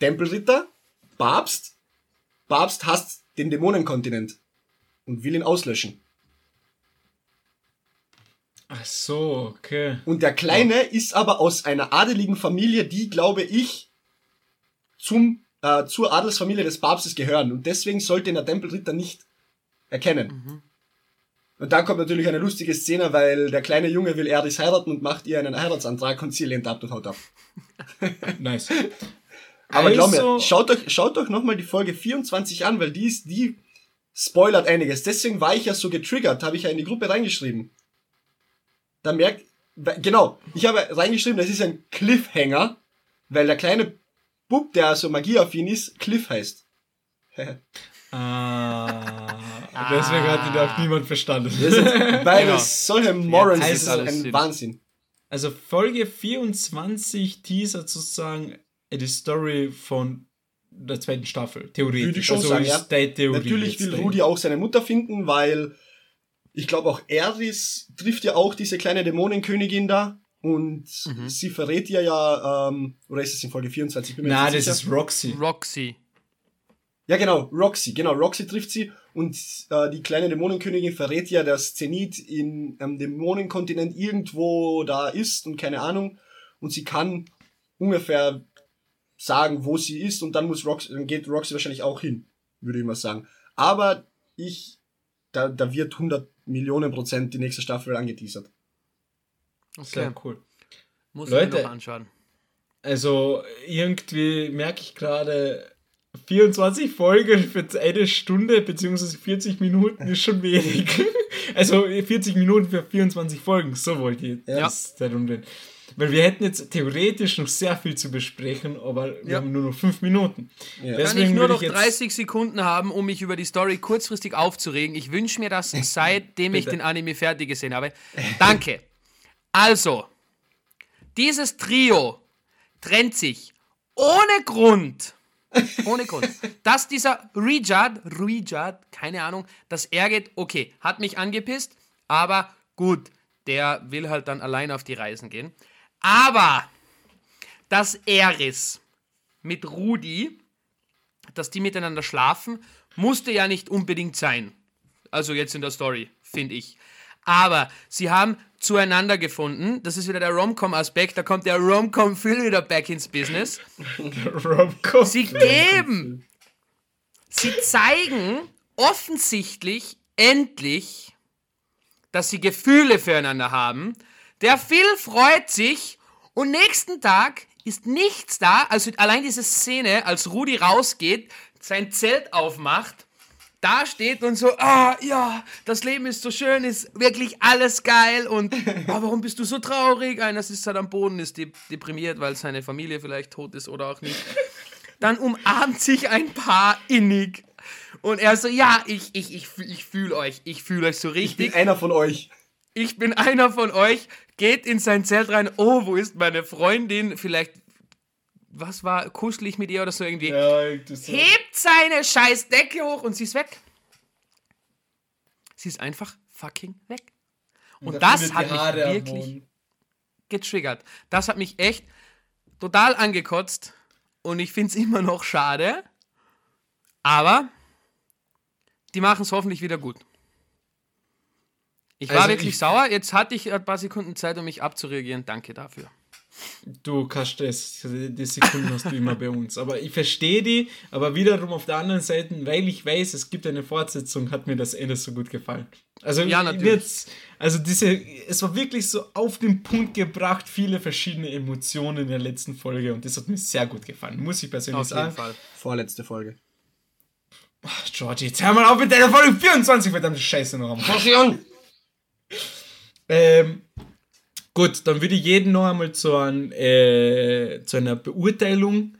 Tempelritter, Papst, Papst hasst den Dämonenkontinent und will ihn auslöschen.
Ach so, okay.
Und der Kleine ist aber aus einer adeligen Familie, die, glaube ich, zum, äh, zur Adelsfamilie des Papstes gehören. Und deswegen sollte ihn der Tempelritter nicht erkennen. Und dann kommt natürlich eine lustige Szene, weil der kleine Junge will Eris heiraten und macht ihr einen Heiratsantrag und sie lehnt ab und haut ab.
Nice.
Aber glaub
Also-
mir, schaut euch, schaut euch nochmal die Folge 24 an, weil die ist, die spoilert einiges. Deswegen war ich ja so getriggert, habe ich ja in die Gruppe reingeschrieben. Da merkt, genau, ich habe reingeschrieben, das ist ein Cliffhanger, weil der kleine Bub, der so magieaffin ist, Cliff heißt.
Ah, deswegen hat ihn auch niemand verstanden.
Weil
Genau.
es solche Morons
Ja,
ist,
also
ein
Sinn.
Wahnsinn.
Also Folge 24 teasert sozusagen die Story von der zweiten Staffel, theoretisch.
Würde ich schon
also
sagen,
ist
ja. Natürlich will. Rudi auch seine Mutter finden, weil ich glaube auch Eris trifft ja auch diese kleine Dämonenkönigin da und
Mhm.
sie verrät ihr ja, ähm, oder ist es in Folge 24? Ich bin jetzt
das
nicht
ist Roxy.
Roxy.
Ja, genau, Roxy, genau, Roxy trifft sie und äh, die kleine Dämonenkönigin verrät ja, dass Zenith in am Dämonenkontinent irgendwo da ist und keine Ahnung und sie kann ungefähr sagen, wo sie ist und dann muss Roxy, dann geht Roxy wahrscheinlich auch hin, würde ich mal sagen. Aber ich, da, da wird 100 Millionen Prozent die nächste Staffel angeteasert.
Okay.
Sehr cool.
Muss
Leute.
ich mir noch anschauen.
Also irgendwie merke ich gerade, 24 Folgen für eine Stunde beziehungsweise 40 Minuten ist schon wenig. Also 40 Minuten für 24 Folgen, so wollte ich
Ja.
das reden. Weil wir hätten jetzt theoretisch noch sehr viel zu besprechen, aber wir
Ja.
haben nur noch 5 Minuten.
Ja.
Kann
Deswegen
ich nur noch
ich jetzt-
30 Sekunden haben, um mich über die Story kurzfristig aufzuregen. Ich wünsche mir das, seitdem ich den Anime fertig gesehen habe. Danke. Also, dieses Trio trennt sich ohne Grund. Ohne Grund. Dass dieser Rijad, Rijad, keine Ahnung, dass er geht, okay, hat mich angepisst, aber gut, der will halt dann allein auf die Reisen gehen. Aber, dass Eris mit Rudi, dass die miteinander schlafen, musste ja nicht unbedingt sein. Also jetzt in der Story, finde ich. Aber sie haben zueinander gefunden. Das ist wieder der Rom-Com-Aspekt. Da kommt der Rom-Com-Film wieder back ins Business.
Rom-Com.
Sie geben, sie zeigen offensichtlich endlich, dass sie Gefühle füreinander haben. Der Phil freut sich und nächsten Tag ist nichts da. Also allein diese Szene, als Rudi rausgeht, sein Zelt aufmacht, da steht und so, ah ja, das Leben ist so schön, ist wirklich alles geil und ah, warum bist du so traurig? Einer sitzt halt am Boden, ist de deprimiert, weil seine Familie vielleicht tot ist oder auch nicht. Dann umarmt sich ein Paar innig. Und er so, ja, ich, ich, ich, ich fühle euch, ich fühle euch so
Ich bin
richtig.
einer von euch.
Ich bin einer von euch, geht in sein Zelt rein, oh, wo ist meine Freundin? Vielleicht, was war, kuschelig mit ihr oder so irgendwie.
Ja, das.
Hebt seine scheiß Decke hoch und sie ist weg. Sie ist einfach fucking weg. Und,
da
das
findet
hat mich wirklich getriggert. Das hat mich echt total angekotzt und ich finde es immer noch schade. Aber die machen es hoffentlich wieder gut. Ich war
Also
wirklich
ich-
sauer. Jetzt hatte ich ein paar Sekunden Zeit, um mich abzureagieren. Danke dafür.
Du, kein Stress, die Sekunden hast du immer bei uns. Aber ich verstehe die, aber wiederum auf der anderen Seite, weil ich weiß, es gibt eine Fortsetzung, hat mir das Ende so gut gefallen. Also,
Ja, natürlich.
hat's- also diese, es war wirklich so auf den Punkt gebracht, viele verschiedene Emotionen in der letzten Folge und das hat mir sehr gut gefallen, muss ich persönlich
Auf jeden
sagen.
Fall.
Vorletzte Folge.
Ach, Georgie, jetzt hör mal auf mit deiner Folge 24, verdammte Scheiße noch einmal.
Passion!
Ähm, gut, dann würde ich jeden noch einmal zu, ein, äh, zu einer Beurteilung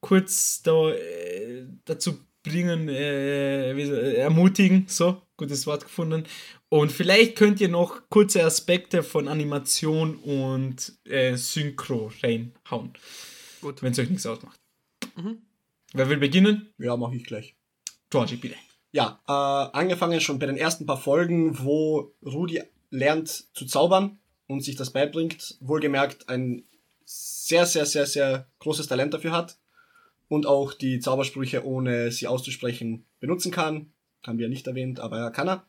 kurz da, äh, dazu bringen, äh, äh, ermutigen. So, gutes Wort gefunden. Und vielleicht könnt ihr noch kurze Aspekte von Animation und äh, Synchro reinhauen,
Gut.
wenn es euch nichts ausmacht. Wer will beginnen?
Ja, mache ich gleich.
Georgie, bitte.
Ja, äh, angefangen schon bei den ersten paar Folgen, wo Rudi lernt zu zaubern und sich das beibringt. Wohlgemerkt ein sehr, sehr, sehr, sehr großes Talent dafür hat und auch die Zaubersprüche, ohne sie auszusprechen, benutzen kann. Haben wir nicht erwähnt, aber ja, kann er.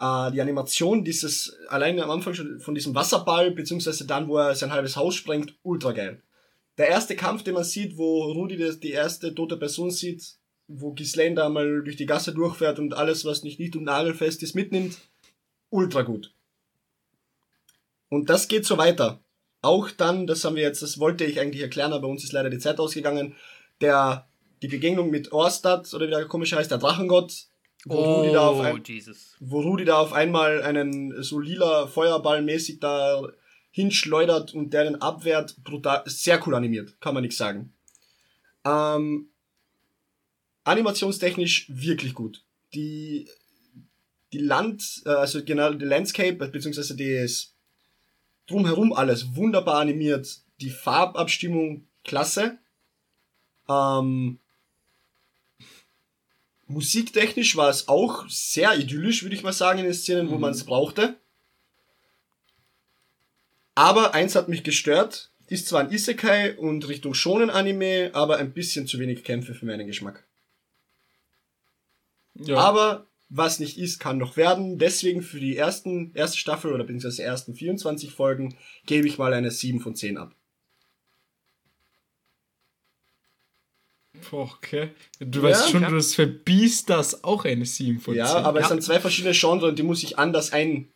Äh, die Animation, dieses, alleine am Anfang schon von diesem Wasserball, beziehungsweise dann, wo er sein halbes Haus sprengt, ultra geil. Der erste Kampf, den man sieht, wo Rudi die erste tote Person sieht, wo Ghislaine da mal durch die Gasse durchfährt und alles, was nicht nicht und nagelfest ist, mitnimmt, ultra gut. Und das geht so weiter. Auch dann, das haben wir jetzt, das wollte ich eigentlich erklären, aber uns ist leider die Zeit ausgegangen, der, die Begegnung mit Orstad, oder wie der komische heißt, der Drachengott, wo Rudi da auf
Oh,
ein,
Jesus.
wo Rudi da auf einmal einen so lila Feuerball mäßig da hinschleudert und der den abwehrt, brutal, sehr cool animiert, kann man nichts sagen. Ähm, animationstechnisch wirklich gut. Die, die Land, äh, also genau, die Landscape, beziehungsweise das drumherum alles wunderbar animiert. Die Farbabstimmung klasse. Ähm, musiktechnisch war es auch sehr idyllisch, würde ich mal sagen, in den Szenen, wo man es brauchte. Aber eins hat mich gestört. Ist zwar ein Isekai und Richtung Shonen-Anime, aber ein bisschen zu wenig Kämpfe für meinen Geschmack.
Ja.
Aber was nicht ist, kann noch werden. Deswegen für die ersten, erste Staffel oder beziehungsweise ersten 24 Folgen gebe ich mal eine 7 von 10 ab.
Okay. Du
Ja,
weißt schon,
ja.
du hast für Beastars auch eine 7 von 10.
Ja, aber es
Ja.
sind zwei verschiedene Genres und die muss ich anders ein.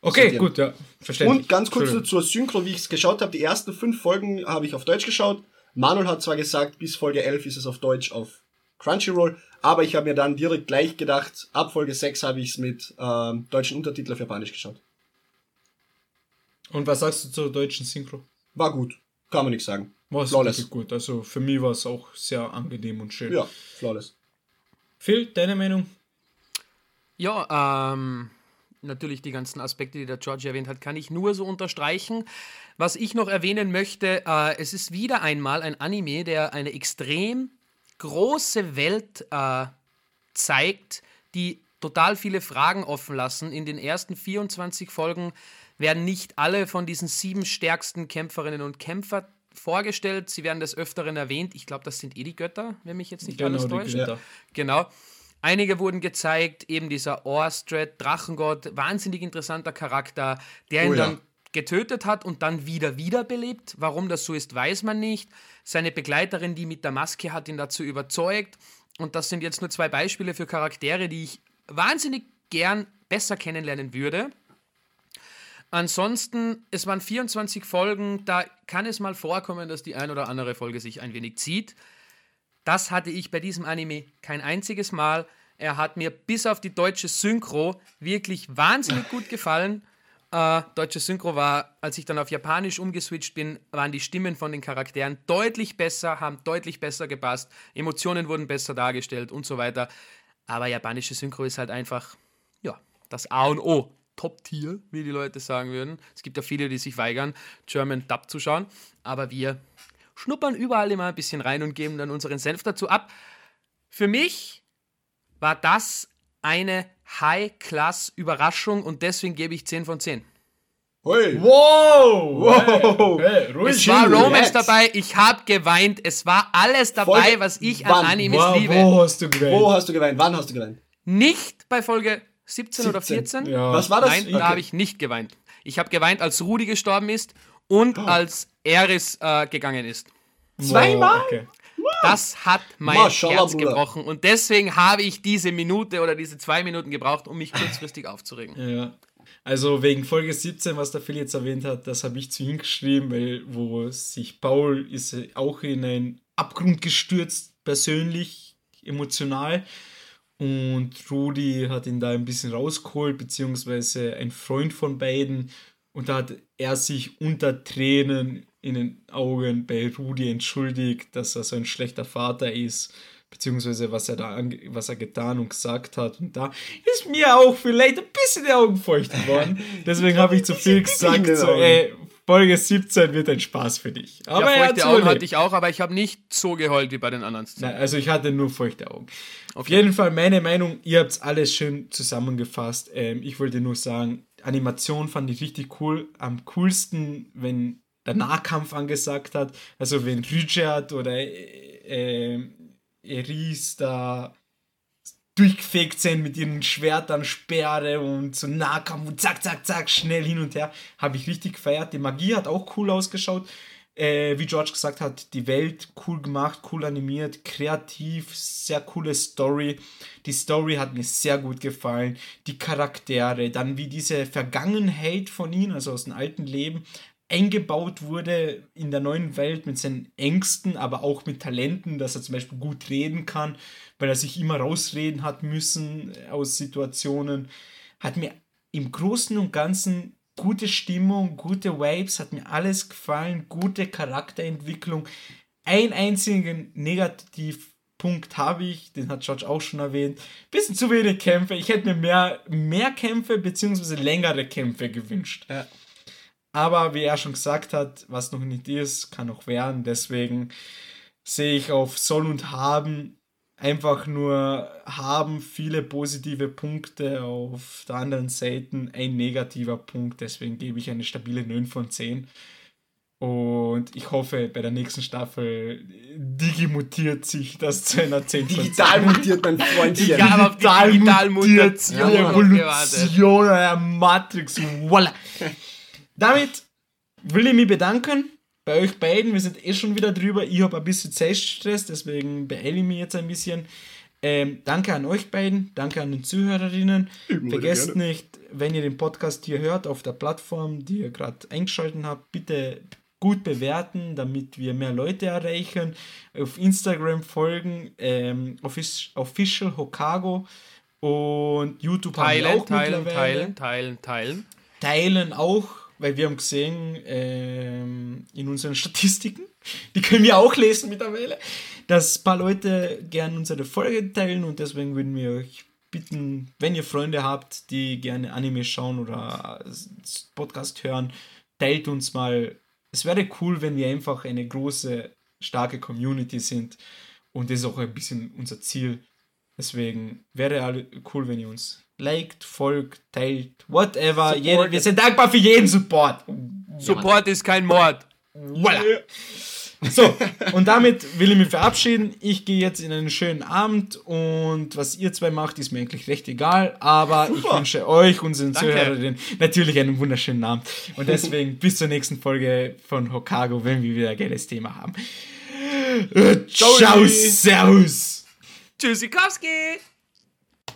Okay, gut, ja. Verständlich.
Und ganz kurz zur Synchro, wie ich es geschaut habe. Die ersten fünf Folgen habe ich auf Deutsch geschaut. Manuel hat zwar gesagt, bis Folge 11 ist es auf Deutsch auf Crunchyroll, aber ich habe mir dann direkt gleich gedacht, ab Folge 6 habe ich es mit ähm, deutschen Untertitel auf Japanisch geschaut.
Und was sagst du zur deutschen Synchro?
War gut, kann man nichts sagen.
War es
Flawless.
gut. Also für mich war es auch sehr angenehm und schön.
Ja, flawless.
Phil, deine Meinung?
Ja, ähm, natürlich die ganzen Aspekte, die der George erwähnt hat, kann ich nur so unterstreichen. Was ich noch erwähnen möchte, äh, es ist wieder einmal ein Anime, der eine extrem große Welt äh, zeigt, die total viele Fragen offen lassen. In den ersten 24 Folgen werden nicht alle von diesen sieben stärksten Kämpferinnen und Kämpfer vorgestellt. Sie werden des Öfteren erwähnt. Ich glaube, das sind eh die Götter, wenn mich jetzt nicht alles
die
täuscht.
Götter.
Genau. Einige wurden gezeigt, eben dieser Orstred, Drachengott, wahnsinnig interessanter Charakter, der ihn
Oh ja.
Getötet hat und dann wieder wiederbelebt. Warum das so ist, weiß man nicht. Seine Begleiterin, die mit der Maske hat ihn dazu überzeugt. Und das sind jetzt nur zwei Beispiele für Charaktere, die ich wahnsinnig gern besser kennenlernen würde. Ansonsten, es waren 24 Folgen, da kann es mal vorkommen, dass die ein oder andere Folge sich ein wenig zieht. Das hatte ich bei diesem Anime kein einziges Mal. Er hat mir bis auf die deutsche Synchro wirklich wahnsinnig gut gefallen. Äh, deutsche Synchro war, als ich dann auf Japanisch umgeswitcht bin, waren die Stimmen von den Charakteren deutlich besser, haben deutlich besser gepasst, Emotionen wurden besser dargestellt und so weiter. Aber japanische Synchro ist halt einfach, ja, das A und O. Top-Tier, wie die Leute sagen würden. Es gibt ja viele, die sich weigern, German Dub zu schauen. Aber wir schnuppern überall immer ein bisschen rein und geben dann unseren Senf dazu ab. Für mich war das eine High-Class-Überraschung und deswegen gebe ich 10 von 10.
Hey.
Wow!
Wow.
Hey, ruhig.
Es war Romance
relax.
dabei, ich habe geweint, es war alles dabei,
Folge-
was ich
Wann?
an Animes
Wow,
liebe.
wo hast du gewählt?
Wo hast du geweint? Wann hast du geweint?
Nicht bei Folge 17, oder
17.
14.
Ja.
Was war das?
Nein, da
Okay.
habe ich nicht geweint. Ich habe geweint, als Rudi gestorben ist und
Oh.
als Eris äh, gegangen ist.
Zweimal?
Wow, okay.
Das hat mein
Maschallah,
Herz
Bruder.
gebrochen und deswegen habe ich diese Minute oder diese zwei Minuten gebraucht, um mich kurzfristig aufzuregen.
Ja. Also wegen Folge 17, was der Phil jetzt erwähnt hat, das habe ich zu ihm geschrieben, weil wo sich Paul ist auch in einen Abgrund gestürzt, persönlich, emotional. Und Rudi hat ihn da ein bisschen rausgeholt, beziehungsweise ein Freund von beiden. Und da hat er sich unter Tränen in den Augen bei Rudi entschuldigt, dass er so ein schlechter Vater ist, beziehungsweise was er da ange was er getan und gesagt hat. Und da ist mir auch vielleicht ein bisschen die Augen feucht geworden. Deswegen habe ich zu viel gesagt, so, ey, Folge 17 wird ein Spaß für dich. Aber
ja, feuchte Augen hatte ich auch, aber ich habe nicht so geheult wie bei den anderen.
Nein, also ich hatte nur feuchte Augen. Auf jeden Fall meine Meinung, ihr habt alles schön zusammengefasst. Ähm, ich wollte nur sagen, Animation fand ich richtig cool. Am coolsten, wenn der Nahkampf angesagt hat. Also wenn Richard oder äh, äh, Eris da durchgefegt sind mit ihren Schwertern, Speere und so Nahkampf und zack, zack, zack, schnell hin und her. Habe ich richtig gefeiert. Die Magie hat auch cool ausgeschaut. Äh, wie George gesagt hat, die Welt cool gemacht, cool animiert, kreativ, sehr coole Story. Die Story hat mir sehr gut gefallen. Die Charaktere, dann wie diese Vergangenheit von ihnen, also aus dem alten Leben, eingebaut wurde in der neuen Welt mit seinen Ängsten, aber auch mit Talenten, dass er zum Beispiel gut reden kann, weil er sich immer rausreden hat müssen aus Situationen, hat mir im Großen und Ganzen gute Stimmung, gute Vibes, hat mir alles gefallen, gute Charakterentwicklung. Ein einzigen Negativpunkt habe ich, den hat George auch schon erwähnt. Bisschen zu wenig Kämpfe. Ich hätte mir mehr, mehr Kämpfe bzw. längere Kämpfe gewünscht.
Ja.
Aber wie er schon gesagt hat, was noch nicht ist, kann noch werden. Deswegen sehe ich auf Soll und Haben einfach nur haben viele positive Punkte, auf der anderen Seite ein negativer Punkt. Deswegen gebe ich eine stabile 9 von 10. Und ich hoffe, bei der nächsten Staffel digimutiert sich das zu einer 10 von 10.
Digital mutiert, mein Freundchen.
Auf die
Digital
Digitalmutation
mutiert,
noch
Evolution der Matrix. Voila. Damit will ich mich bedanken bei euch beiden. Wir sind eh schon wieder drüber. Ich habe ein bisschen Zeitstress, deswegen beeile ich mich jetzt ein bisschen. Ähm, danke an euch beiden, danke an den Zuhörerinnen. Vergesst
gerne.
nicht, wenn ihr den Podcast hier hört, auf der Plattform, die ihr gerade eingeschaltet habt, bitte gut bewerten, damit wir mehr Leute erreichen. Auf Instagram folgen, ähm, Offic- Official Hokago und YouTube haben wir
Teilen,
auch
teilen,
mittlerweile
teilen, teilen, teilen.
teilen auch, weil wir haben gesehen ähm, in unseren Statistiken, die können wir auch lesen mittlerweile, dass ein paar Leute gern unsere Folge teilen und deswegen würden wir euch bitten, wenn ihr Freunde habt, die gerne Anime schauen oder Podcast hören, teilt uns mal. Es wäre cool, wenn wir einfach eine große, starke Community sind und das ist auch ein bisschen unser Ziel. Deswegen wäre cool, wenn ihr uns liked, folgt, teilt, whatever. Jeder, wir sind dankbar für jeden Support.
Support ist kein Mord.
Voila. So, und damit will ich mich verabschieden. Ich gehe jetzt in einen schönen Abend und was ihr zwei macht, ist mir eigentlich recht egal. Aber ich wünsche euch, unseren
Danke.
Zuhörerinnen, natürlich einen wunderschönen Abend. Und deswegen bis zur nächsten Folge von Hokago, wenn wir wieder ein geiles Thema haben. Äh, Ciao, Servus.
Tschüssikowski!